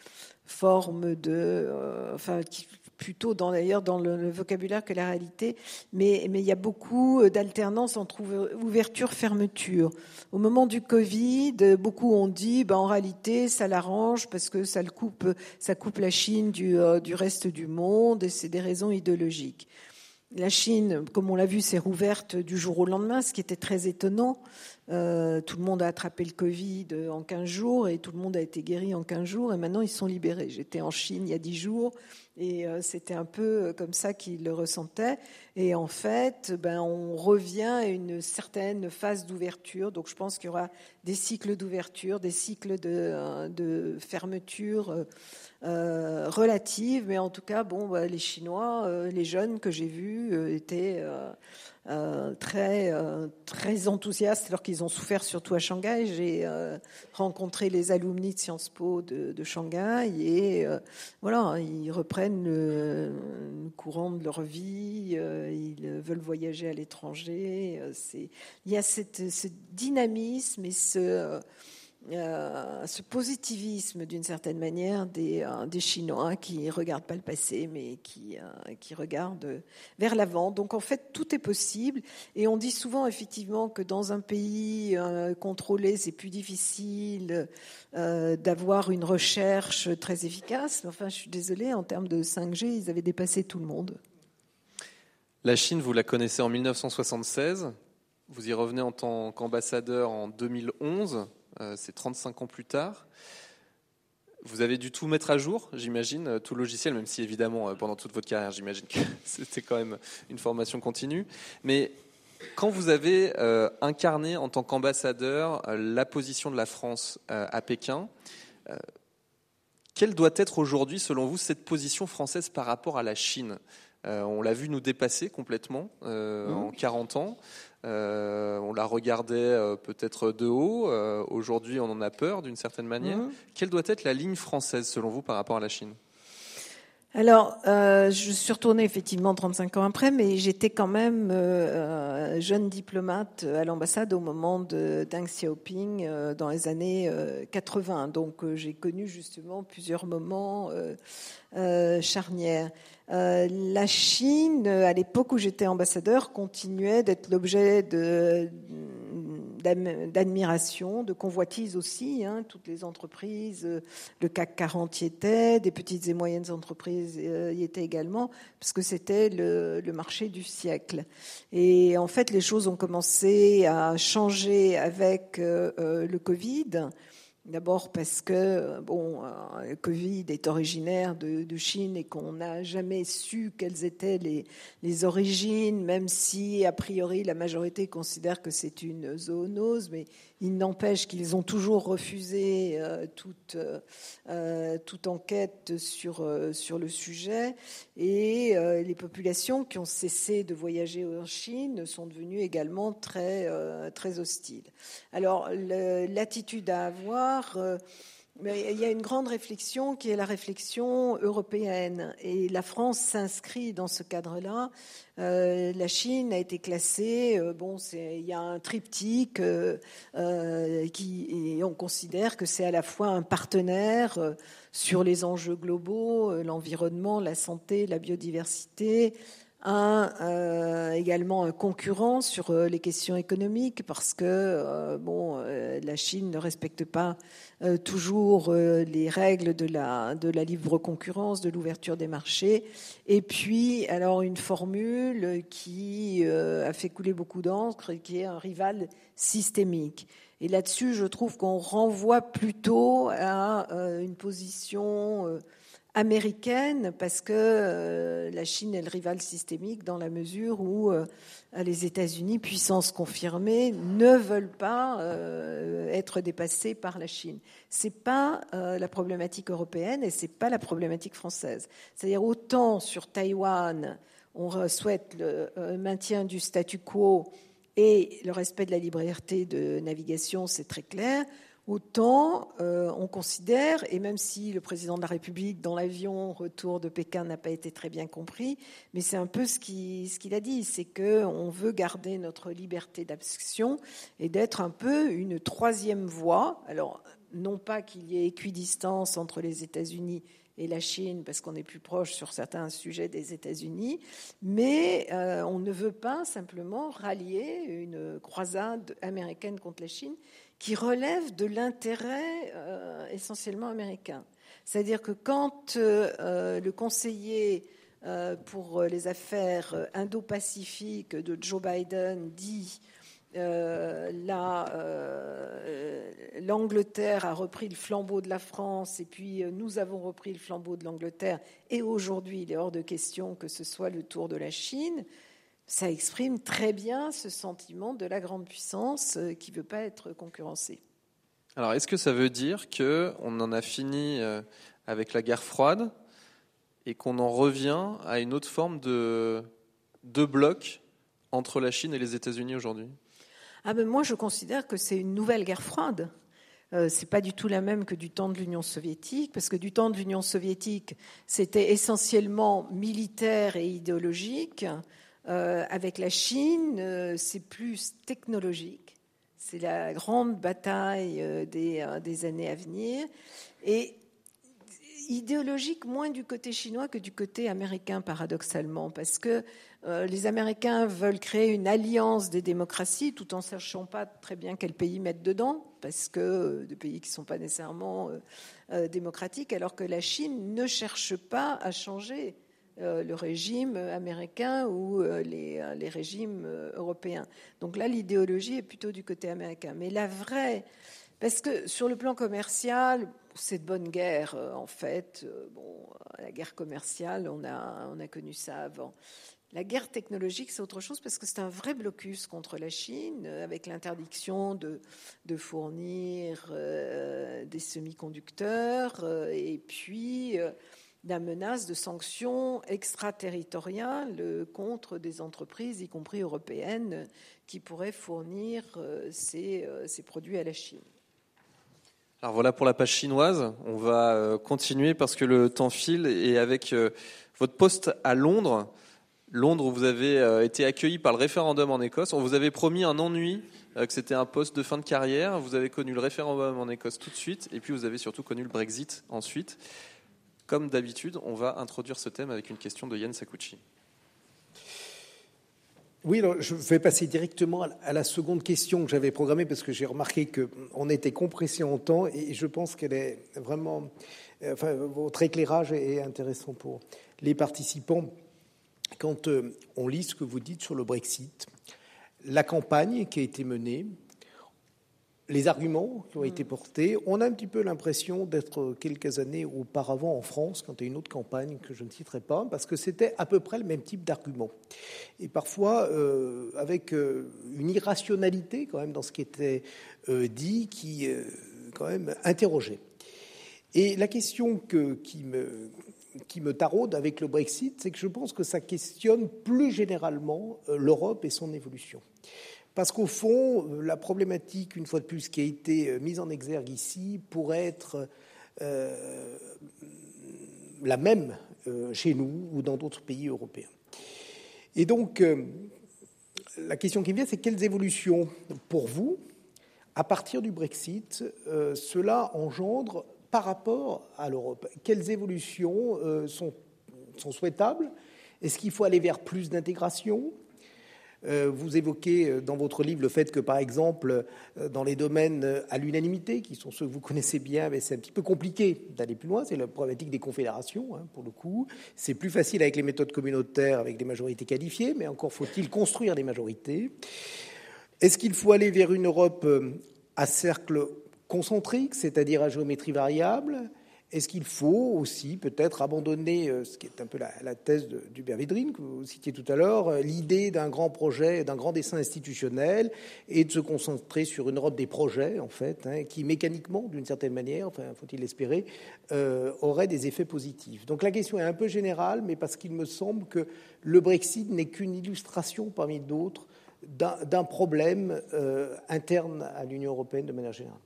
forme de, enfin, qui plutôt dans d'ailleurs dans le, vocabulaire que la réalité, mais, mais il y a beaucoup d'alternance entre ouverture fermeture. Au moment du Covid, beaucoup ont dit, ben, en réalité, ça l'arrange parce que ça le coupe, ça coupe la Chine du, euh, du reste du monde, et c'est des raisons idéologiques. La Chine, comme on l'a vu, s'est rouverte du jour au lendemain, ce qui était très étonnant. Euh, tout le monde a attrapé le Covid en 15 jours et tout le monde a été guéri en 15 jours et maintenant ils sont libérés. J'étais en Chine il y a 10 jours et euh, c'était un peu comme ça qu'ils le ressentaient. Et en fait, ben, on revient à une certaine phase d'ouverture. Donc je pense qu'il y aura des cycles d'ouverture, des cycles de, euh, fermeture euh, relative. Mais en tout cas, bon, ben, les Chinois, les jeunes que j'ai vus étaient euh, très, euh, très enthousiastes alors qu'ils ont souffert surtout à Shanghai. J'ai euh, rencontré les alumni de Sciences Po de, Shanghai et voilà, ils reprennent le, courant de leur vie, ils veulent voyager à l'étranger. il y a cette, ce dynamisme et ce euh, ce positivisme d'une certaine manière des, euh, Chinois qui regardent pas le passé mais qui, euh, qui regardent vers l'avant. Donc en fait tout est possible et on dit souvent effectivement que dans un pays contrôlé c'est plus difficile d'avoir une recherche très efficace. Enfin je suis désolée en termes de 5G ils avaient dépassé tout le monde. La Chine vous la connaissez en 1976. Vous y revenez en tant qu'ambassadeur en 2011. Euh, c'est 35 ans plus tard. Vous avez dû tout mettre à jour, j'imagine, euh, tout logiciel, même si évidemment, euh, pendant toute votre carrière, j'imagine que c'était quand même une formation continue. Mais quand vous avez incarné en tant qu'ambassadeur la position de la France à Pékin, quelle doit être aujourd'hui, selon vous, cette position française par rapport à la Chine? On l'a vu nous dépasser complètement mmh. en 40 ans. Euh, on la regardait euh, peut-être de haut. Euh, aujourd'hui, on en a peur d'une certaine manière. Mhm. Quelle doit être la ligne française, selon vous, par rapport à la Chine? Alors, je suis retournée effectivement 35 ans après, mais j'étais quand même jeune diplomate à l'ambassade au moment de Deng Xiaoping dans les années 80. Donc, j'ai connu justement plusieurs moments charnières. Euh, la Chine, à l'époque où j'étais ambassadeur, continuait d'être l'objet d'admiration, de convoitise aussi. Hein, toutes les entreprises, euh, le CAC 40 y était, des petites et moyennes entreprises euh, y étaient également, parce que c'était le, marché du siècle. Et en fait, les choses ont commencé à changer avec le Covid. D'abord parce que bon, euh, le Covid est originaire de, Chine et qu'on n'a jamais su quelles étaient les, les, origines, même si a priori la majorité considère que c'est une zoonose, mais il n'empêche qu'ils ont toujours refusé euh, toute, euh, toute enquête sur, euh, le sujet. Et les populations qui ont cessé de voyager en Chine sont devenues également très hostiles. Alors, l'attitude à avoir il y a une grande réflexion qui est la réflexion européenne. Et la France s'inscrit dans ce cadre-là. Euh, la Chine a été classée. Euh, bon, il y a un triptyque euh, qui, et on considère que c'est à la fois un partenaire sur les enjeux globaux, l'environnement, la santé, la biodiversité, un, également un concurrent sur les questions économiques parce que bon, la Chine ne respecte pas toujours les règles de la, de la libre concurrence, de l'ouverture des marchés. Et puis, alors, une formule qui a fait couler beaucoup d'encre, qui est un rival systémique. Et là-dessus, je trouve qu'on renvoie plutôt à une position américaine parce que euh, la Chine est le rival systémique dans la mesure où euh, les États-Unis, puissance confirmée, ne veulent pas euh, être dépassés par la Chine. C'est pas la problématique européenne et c'est pas la problématique française. C'est-à-dire autant sur Taïwan, on souhaite le maintien du statu quo et le respect de la liberté de navigation, c'est très clair. Autant euh, on considère, et même si le président de la République dans l'avion retour de Pékin n'a pas été très bien compris, mais c'est un peu ce qu'il a dit, c'est qu'on veut garder notre liberté d'action et d'être un peu une troisième voie. Alors non pas qu'il y ait équidistance entre les États-Unis et la Chine parce qu'on est plus proche sur certains sujets des États-Unis, mais on ne veut pas simplement rallier une croisade américaine contre la Chine qui relève de l'intérêt essentiellement américain. C'est-à-dire que quand le conseiller pour les affaires indo-pacifiques de Joe Biden dit euh, euh, l'Angleterre a repris le flambeau de la France et puis euh, nous avons repris le flambeau de l'Angleterre et aujourd'hui il est hors de question que ce soit le tour de la Chine. Ça exprime très bien ce sentiment de la grande puissance qui ne veut pas être concurrencée. Alors est-ce que ça veut dire qu'on en a fini avec la guerre froide et qu'on en revient à une autre forme de, de bloc entre la Chine et les États-Unis aujourd'hui? Ah ben moi, je considère que c'est une nouvelle guerre froide. Euh, c'est pas du tout la même que du temps de l'Union soviétique, parce que du temps de l'Union soviétique, c'était essentiellement militaire et idéologique. Euh, avec la Chine, euh, c'est plus technologique. C'est la grande bataille euh, des, années à venir. Et idéologique moins du côté chinois que du côté américain, paradoxalement, parce que les Américains veulent créer une alliance des démocraties tout en sachant pas très bien quel pays mettre dedans, parce que de pays qui ne sont pas nécessairement démocratiques, alors que la Chine ne cherche pas à changer le régime américain ou les, les, régimes européens. Donc là, l'idéologie est plutôt du côté américain. Mais la vraie parce que sur le plan commercial, c'est de bonne guerre, euh, en fait. Euh, bon, la guerre commerciale, on a, on a connu ça avant. La guerre technologique, c'est autre chose parce que c'est un vrai blocus contre la Chine, euh, avec l'interdiction de, de, fournir des semi-conducteurs et puis la menace de sanctions extraterritoriales contre des entreprises, y compris européennes, qui pourraient fournir ces, ces produits à la Chine. Alors voilà pour la page chinoise. On va euh, continuer parce que le temps file et avec euh, votre poste à Londres, Londres où vous avez euh, été accueilli par le référendum en Écosse. On vous avait promis un ennui, que c'était un poste de fin de carrière. Vous avez connu le référendum en Écosse tout de suite et puis vous avez surtout connu le Brexit ensuite. Comme d'habitude, on va introduire ce thème avec une question de Yann Sakuchi. Oui, je vais passer directement à la seconde question que j'avais programmée parce que j'ai remarqué qu'on était compressé en temps et je pense qu'elle est vraiment. Euh, votre éclairage est intéressant pour les participants. Quand euh, on lit ce que vous dites sur le Brexit, la campagne qui a été menée, les arguments qui ont été mm. portés, on a un petit peu l'impression d'être quelques années auparavant en France, quand il y a une autre campagne que je ne citerai pas, parce que c'était à peu près le même type d'argument. Et parfois, euh, avec euh, une irrationalité quand même dans ce qui était euh, dit, qui quand même interrogeait. Et la question que, qui, me, qui me taraude avec le Brexit, c'est que je pense que ça questionne plus généralement l'Europe et son évolution. Parce qu'au fond, euh, la problématique, une fois de plus, qui a été euh, mise en exergue ici, pourrait être euh, la même chez nous ou dans d'autres pays européens. Et donc, la question qui vient, c'est quelles évolutions, pour vous, à partir du Brexit, cela engendre par rapport à l'Europe? Quelles évolutions sont, souhaitables? Est-ce qu'il faut aller vers plus d'intégration? Vous évoquez euh, dans votre livre le fait que, par exemple, euh, dans les domaines à l'unanimité, qui sont ceux que vous connaissez bien, mais c'est un petit peu compliqué d'aller plus loin. C'est la problématique des confédérations, hein, pour le coup. C'est plus facile avec les méthodes communautaires, avec des majorités qualifiées, mais encore faut-il construire des majorités. Est-ce qu'il faut aller vers une Europe à cercle concentrique, c'est-à-dire à géométrie variable? Est-ce qu'il faut aussi peut-être abandonner, euh, ce qui est un peu la, thèse d'Hubert Védrine, que vous citiez tout à l'heure, euh, l'idée d'un grand projet, d'un grand dessin institutionnel, et de se concentrer sur une Europe des projets, en fait, hein, qui mécaniquement, d'une certaine manière, enfin, faut-il l'espérer, euh, aurait des effets positifs? Donc la question est un peu générale, mais parce qu'il me semble que le Brexit n'est qu'une illustration parmi d'autres d'un problème interne à l'Union européenne de manière générale.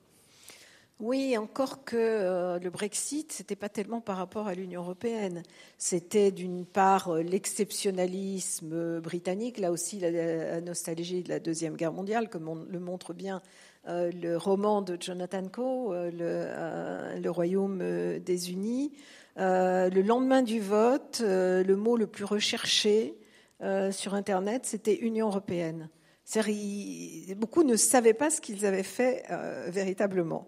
Oui, encore que euh, le Brexit, c'était pas tellement par rapport à l'Union européenne. C'était d'une part euh, l'exceptionnalisme britannique, là aussi la, nostalgie de la deuxième guerre mondiale, comme le montre bien euh, le roman de Jonathan Coe, le, Royaume des Unis. le lendemain du vote, le mot le plus recherché sur Internet, c'était Union européenne. Beaucoup ne savaient pas ce qu'ils avaient fait véritablement.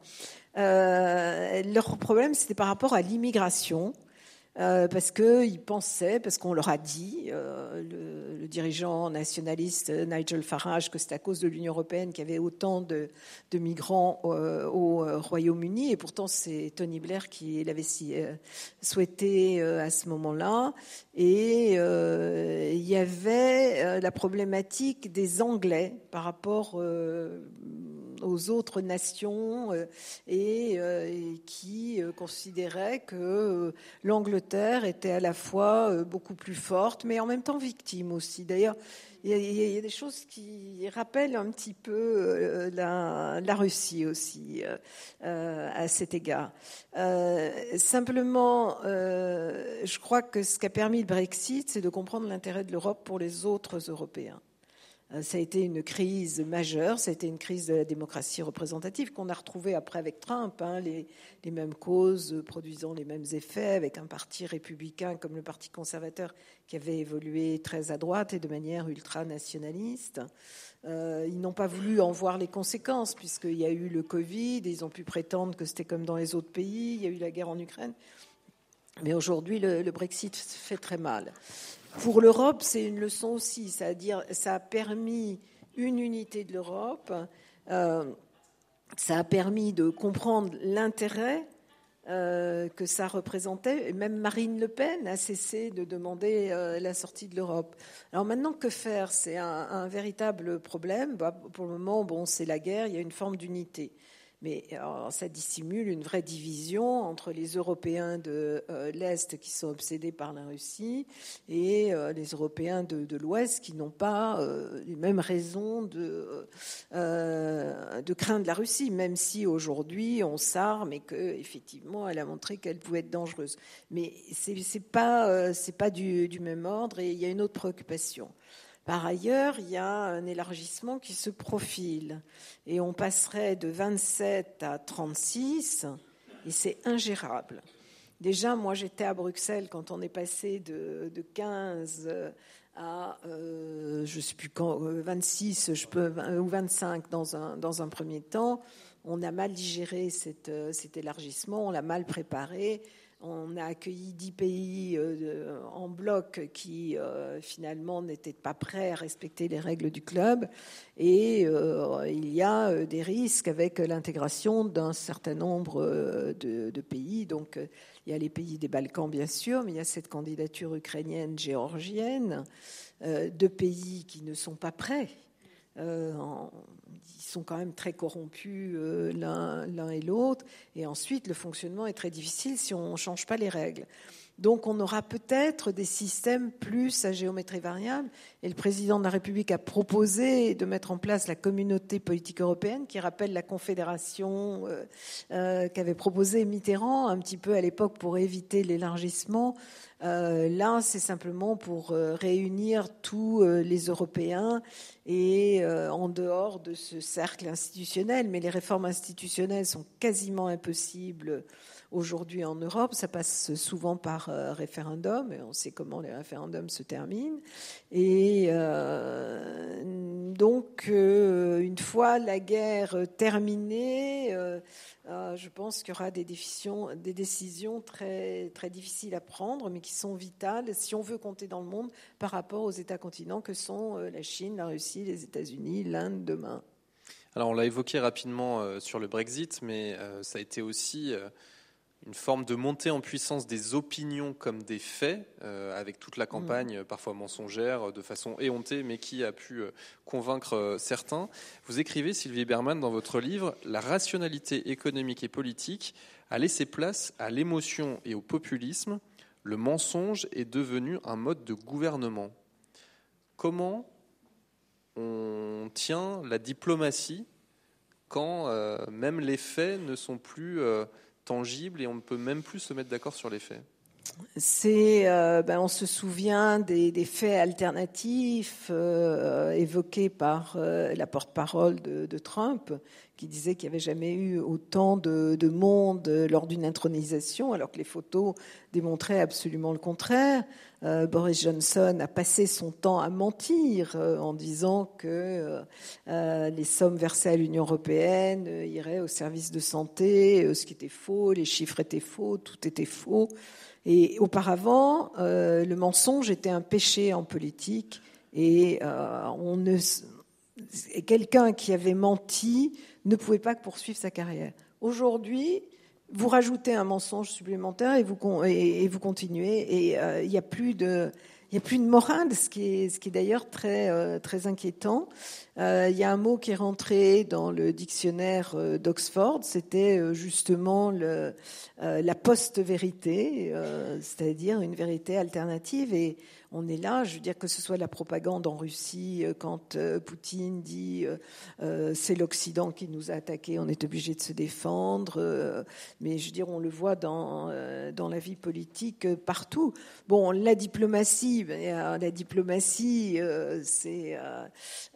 Leur problème, c'était par rapport à l'immigration. Euh, parce qu'ils pensaient, parce qu'on leur a dit, euh, le, dirigeant nationaliste Nigel Farage, que c'est à cause de l'Union européenne qu'il y avait autant de, migrants euh, au Royaume-Uni, et pourtant c'est Tony Blair qui l'avait souhaité à ce moment-là. Et il y avait la problématique des Anglais par rapport aux autres nations euh, et, euh, qui euh, considéraient que l'Angleterre était à la fois beaucoup plus forte, mais en même temps victime aussi. D'ailleurs, il y, a, des choses qui rappellent un petit peu la, Russie aussi à cet égard. simplement, je crois que ce qui a permis le Brexit, c'est de comprendre l'intérêt de l'Europe pour les autres Européens. Euh, ça a été une crise majeure, été une crise de la démocratie représentative qu'on a retrouvée après avec Trump, hein, les, mêmes causes produisant les mêmes effets, avec un parti républicain comme le Parti conservateur qui avait évolué très à droite et de manière ultranationaliste. Euh, ils n'ont pas voulu en voir les conséquences, puisqu'il y a eu le Covid, ils ont pu prétendre que c'était comme dans les autres pays, il y a eu la guerre en Ukraine. Mais aujourd'hui, le Brexit fait très mal. Pour l'Europe, c'est une leçon aussi, c'est-à-dire ça a permis une unité de l'Europe, euh, ça a permis de comprendre l'intérêt euh, que ça représentait. Et même Marine Le Pen a cessé de demander euh, la sortie de l'Europe. Alors maintenant, que faire? C'est un, véritable problème. Bah, pour le moment, bon, c'est la guerre, il y a une forme d'unité mais ça dissimule une vraie division entre les Européens de euh, l'Est qui sont obsédés par la Russie et euh, les Européens de, l'Ouest qui n'ont pas euh, les mêmes raisons de, craindre la Russie, même si aujourd'hui on s'arme et qu'effectivement elle a montré qu'elle pouvait être dangereuse. Mais c'est n'est pas, pas du même ordre et il y a une autre préoccupation. Par ailleurs, il y a un élargissement qui se profile et on passerait de 27 à 36 et c'est ingérable. Déjà, moi j'étais à Bruxelles quand on est passé de, 15 à, euh, je sais plus quand, 26 euh, ou 25 dans un, dans un premier temps. On a mal digéré euh, cet élargissement, on l'a mal préparé on a accueilli dix pays euh, en bloc qui euh, finalement n'étaient pas prêts à respecter les règles du club. Et euh, il y a des risques avec l'intégration d'un certain nombre de, pays. Donc il y a les pays des Balkans, bien sûr, mais il y a cette candidature ukrainienne, géorgienne, deux pays qui ne sont pas prêts. En, sont quand même très corrompus euh, l'un et l'autre. Et ensuite, le fonctionnement est très difficile si on ne change pas les règles. Donc on aura peut-être des systèmes plus à géométrie variable. Et le président de la République a proposé de mettre en place la communauté politique européenne, qui rappelle la confédération euh, euh, qu'avait proposé Mitterrand un petit peu à l'époque pour éviter l'élargissement. Euh, là, c'est simplement pour réunir tous les Européens et en dehors de ce cercle institutionnel. Mais les réformes institutionnelles sont quasiment impossibles aujourd'hui en Europe. Ça passe souvent par euh, référendum, et on sait comment les référendums se terminent. Et euh, donc, euh, une fois la guerre terminée, je pense qu'il y aura des décisions, très, très difficiles à prendre, mais qui sont vitales si on veut compter dans le monde par rapport aux États continents que sont la Chine, la Russie, les États-Unis, l'Inde demain. Alors on l'a évoqué rapidement sur le Brexit, mais ça a été aussi une forme de montée en puissance des opinions comme des faits, euh, avec toute la campagne mm. parfois mensongère, de façon éhontée, mais qui a pu euh, convaincre euh, certains. Vous écrivez, Sylvie Berman, dans votre livre, La rationalité économique et politique a laissé place à l'émotion et au populisme. Le mensonge est devenu un mode de gouvernement. Comment on tient la diplomatie quand même les faits ne sont plus tangible et on ne peut même plus se mettre d'accord sur les faits. Euh, ben, on se souvient des, faits alternatifs euh, évoqués par euh, la porte-parole de, Trump, qui disait qu'il n'y avait jamais eu autant de, monde lors d'une intronisation, alors que les photos démontraient absolument le contraire. Boris Johnson a passé son temps à mentir en disant que les sommes versées à l'Union européenne iraient au service de santé, ce qui était faux, les chiffres étaient faux, tout était faux. Et auparavant, euh, le mensonge était un péché en politique et euh, ne, quelqu'un qui avait menti ne pouvait pas poursuivre sa carrière. Aujourd'hui, vous rajoutez un mensonge supplémentaire et vous, et, vous continuez et euh, il n'y a plus de il n'y a plus de morale, ce qui est, d'ailleurs très, euh, très inquiétant. Euh, il y a un mot qui est rentré dans le dictionnaire euh, d'Oxford, c'était justement le, la post-vérité, c'est-à-dire une vérité alternative. Et on est là, je veux dire que ce soit la propagande en Russie, euh, quand euh, Poutine dit euh, c'est l'Occident qui nous a attaqués, on est obligé de se défendre, mais je veux dire, on le voit dans, dans la vie politique partout. Bon, la diplomatie, ben, la diplomatie, c'est,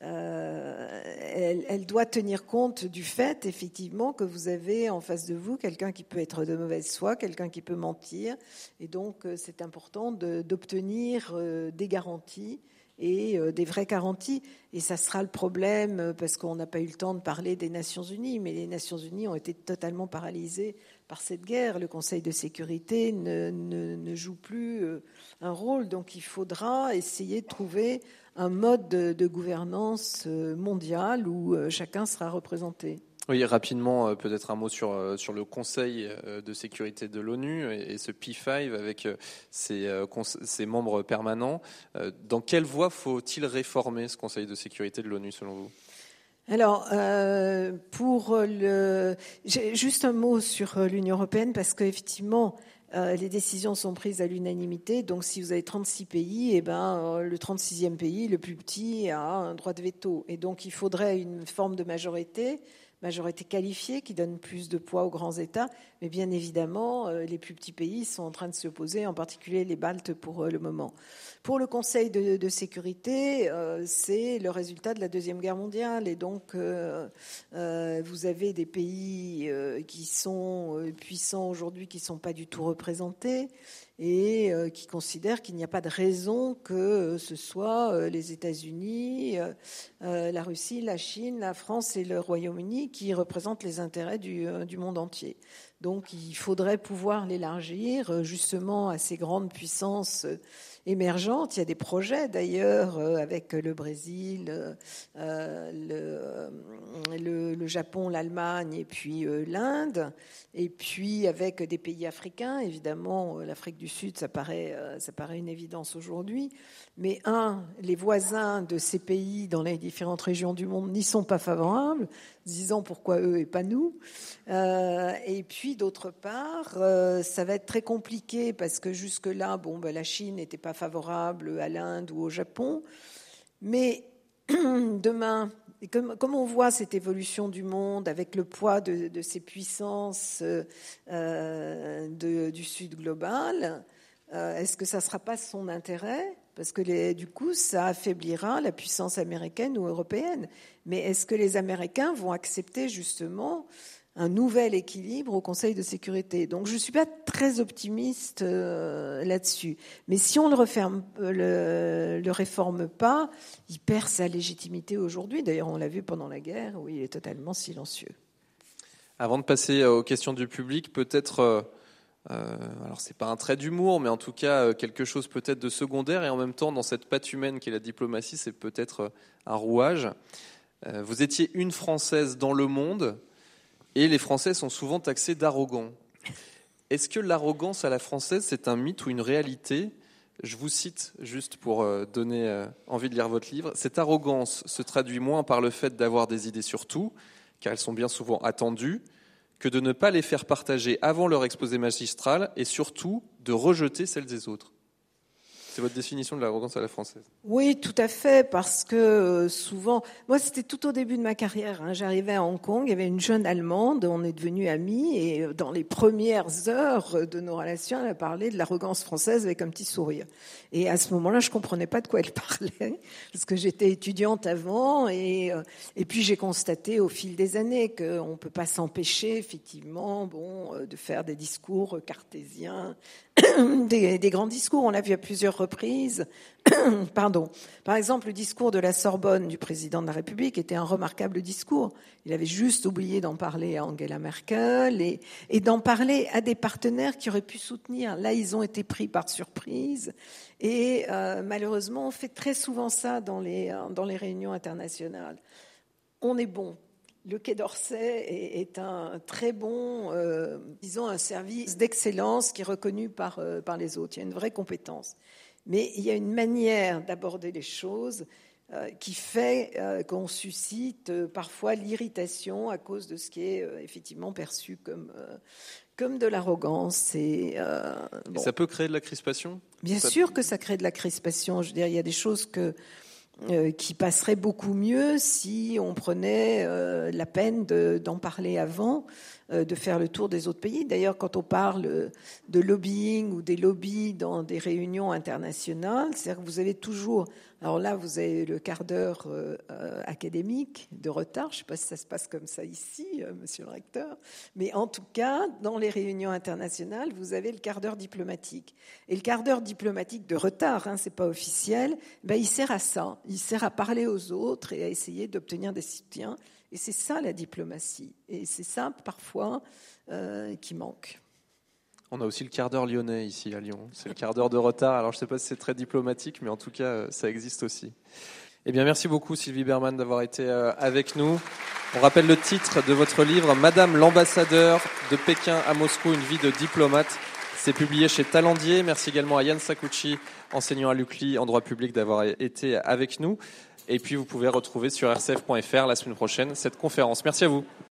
elle, elle doit tenir compte du fait, effectivement, que vous avez en face de vous quelqu'un qui peut être de mauvaise foi, quelqu'un qui peut mentir, et donc c'est important d'obtenir des garanties et euh, des vraies garanties. Et ça sera le problème, euh, parce qu'on n'a pas eu le temps de parler des Nations Unies, mais les Nations Unies ont été totalement paralysées par cette guerre. Le Conseil de sécurité ne, ne, joue plus un rôle, donc il faudra essayer de trouver un mode de gouvernance mondiale où chacun sera représenté. Oui, rapidement, euh, peut-être un mot sur, euh, sur le Conseil euh, de sécurité de l'ONU et, ce P5 avec ses, membres permanents. Dans quelle voie faut-il réformer ce Conseil de sécurité de l'ONU selon vous? Alors, pour le, juste un mot sur l'Union européenne parce qu'effectivement, les décisions sont prises à l'unanimité. Donc, si vous avez 36 pays, eh ben, le 36e pays, le plus petit, a un droit de veto. Et donc, il faudrait une forme de majorité majorité qualifiée qui donne plus de poids aux grands États, mais bien évidemment, euh, les plus petits pays sont en train de se opposer, en particulier les Baltes pour euh, le moment. Pour le Conseil de, sécurité, euh, c'est le résultat de la Deuxième Guerre mondiale, et donc vous avez des pays qui sont puissants aujourd'hui qui ne sont pas du tout représentés et euh, qui considère qu'il n'y a pas de raison que euh, ce soit euh, les États-Unis, la Russie, la Chine, la France et le Royaume-Uni qui représentent les intérêts du, du monde entier. Donc il faudrait pouvoir l'élargir justement à ces grandes puissances émergentes. Il y a des projets d'ailleurs euh, avec le Brésil, euh, le, le, Japon, l'Allemagne et puis euh, l'Inde, et puis avec des pays africains. Évidemment, l'Afrique du Sud, ça paraît, ça paraît une évidence aujourd'hui. Mais un, les voisins de ces pays dans les différentes régions du monde n'y sont pas favorables, disant pourquoi eux et pas nous. et puis d'autre part, ça va être très compliqué parce que jusque-là, bon, ben, la Chine n'était pas favorable à l'Inde ou au Japon. Mais demain, comme, on voit cette évolution du monde avec le poids de, ces puissances euh, du Sud global, euh, est-ce que ça ne sera pas son intérêt? Parce que du coup, ça affaiblira la puissance américaine ou européenne. Mais est-ce que les Américains vont accepter justement un nouvel équilibre au Conseil de sécurité? Donc je ne suis pas très optimiste euh, là-dessus. Mais si on ne le, le, réforme pas, il perd sa légitimité aujourd'hui. D'ailleurs, on l'a vu pendant la guerre où il est totalement silencieux. Avant de passer aux questions du public, peut-être, euh, euh alors c'est pas un trait d'humour, mais en tout cas euh, quelque chose peut-être de secondaire et en même temps dans cette patte humaine qu'est la diplomatie, c'est peut-être un rouage. vous étiez une Française dans le monde. Et les Français sont souvent taxés d'arrogants. Est-ce que l'arrogance à la française, c'est un mythe ou une réalité? Je vous cite juste pour euh, donner euh, envie de lire votre livre. Cette arrogance se traduit moins par le fait d'avoir des idées sur tout, car elles sont bien souvent attendues, que de ne pas les faire partager avant leur exposé magistral et surtout de rejeter celles des autres. C'est votre définition de l'arrogance à la française. Oui, tout à fait, parce que euh, souvent, moi c'était tout au début de ma carrière. Hein. J'arrivais à Hong Kong, il y avait une jeune Allemande, on est devenus amis, et euh, dans les premières heures de nos relations, elle a parlé de l'arrogance française avec un petit sourire. Et à ce moment-là, je comprenais pas de quoi elle parlait, parce que j'étais étudiante avant, et, euh, puis j'ai constaté au fil des années qu'on peut pas s'empêcher, effectivement, bon, de faire des discours cartésiens, des, des, grands discours. On l'a vu à plusieurs Pardon. Par exemple, le discours de la Sorbonne du président de la République était un remarquable discours. Il avait juste oublié d'en parler à Angela Merkel et, d'en parler à des partenaires qui auraient pu soutenir. Là, ils ont été pris par surprise. Et euh, malheureusement, on fait très souvent ça dans les, dans les réunions internationales. On est bon le Quai d'Orsay est, un très bon, euh, disons, un service d'excellence qui est reconnu par, euh, par les autres. Il y a une vraie compétence. Mais il y a une manière d'aborder les choses euh, qui fait qu'on suscite parfois l'irritation à cause de ce qui est effectivement perçu comme, comme de l'arrogance. Et, ça peut créer de la crispation? Bien sûr que ça crée de la crispation. Je veux dire, il y a des choses que euh, qui passerait beaucoup mieux si on prenait euh, la peine d'en parler avant, euh, de faire le tour des autres pays. D'ailleurs, quand on parle de lobbying ou des lobbies dans des réunions internationales, c'est-à-dire que vous avez toujours alors là, vous avez le quart d'heure euh, euh, académique de retard. Je ne sais pas si ça se passe comme ça ici, euh, monsieur le recteur. Mais en tout cas, dans les réunions internationales, vous avez le quart d'heure diplomatique. Et le quart d'heure diplomatique de retard, hein, ce n'est pas officiel, ben, il sert à ça. Il sert à parler aux autres et à essayer d'obtenir des soutiens. Et c'est ça la diplomatie. Et c'est ça, parfois, qui manque. On a aussi le quart d'heure lyonnais ici à Lyon. C'est le quart d'heure de retard. Alors je ne sais pas si c'est très diplomatique, mais en tout cas, euh, ça existe aussi. Eh bien, merci beaucoup Sylvie Berman d'avoir été euh, avec nous. On rappelle le titre de votre livre, Madame l'ambassadeur de Pékin à Moscou, une vie de diplomate. C'est publié chez Talendier. Merci également à Yann Sakuchi, enseignant à l'UCLI en droit public, d'avoir été avec nous. Et puis, vous pouvez retrouver sur rcf.fr la semaine prochaine cette conférence. Merci à vous.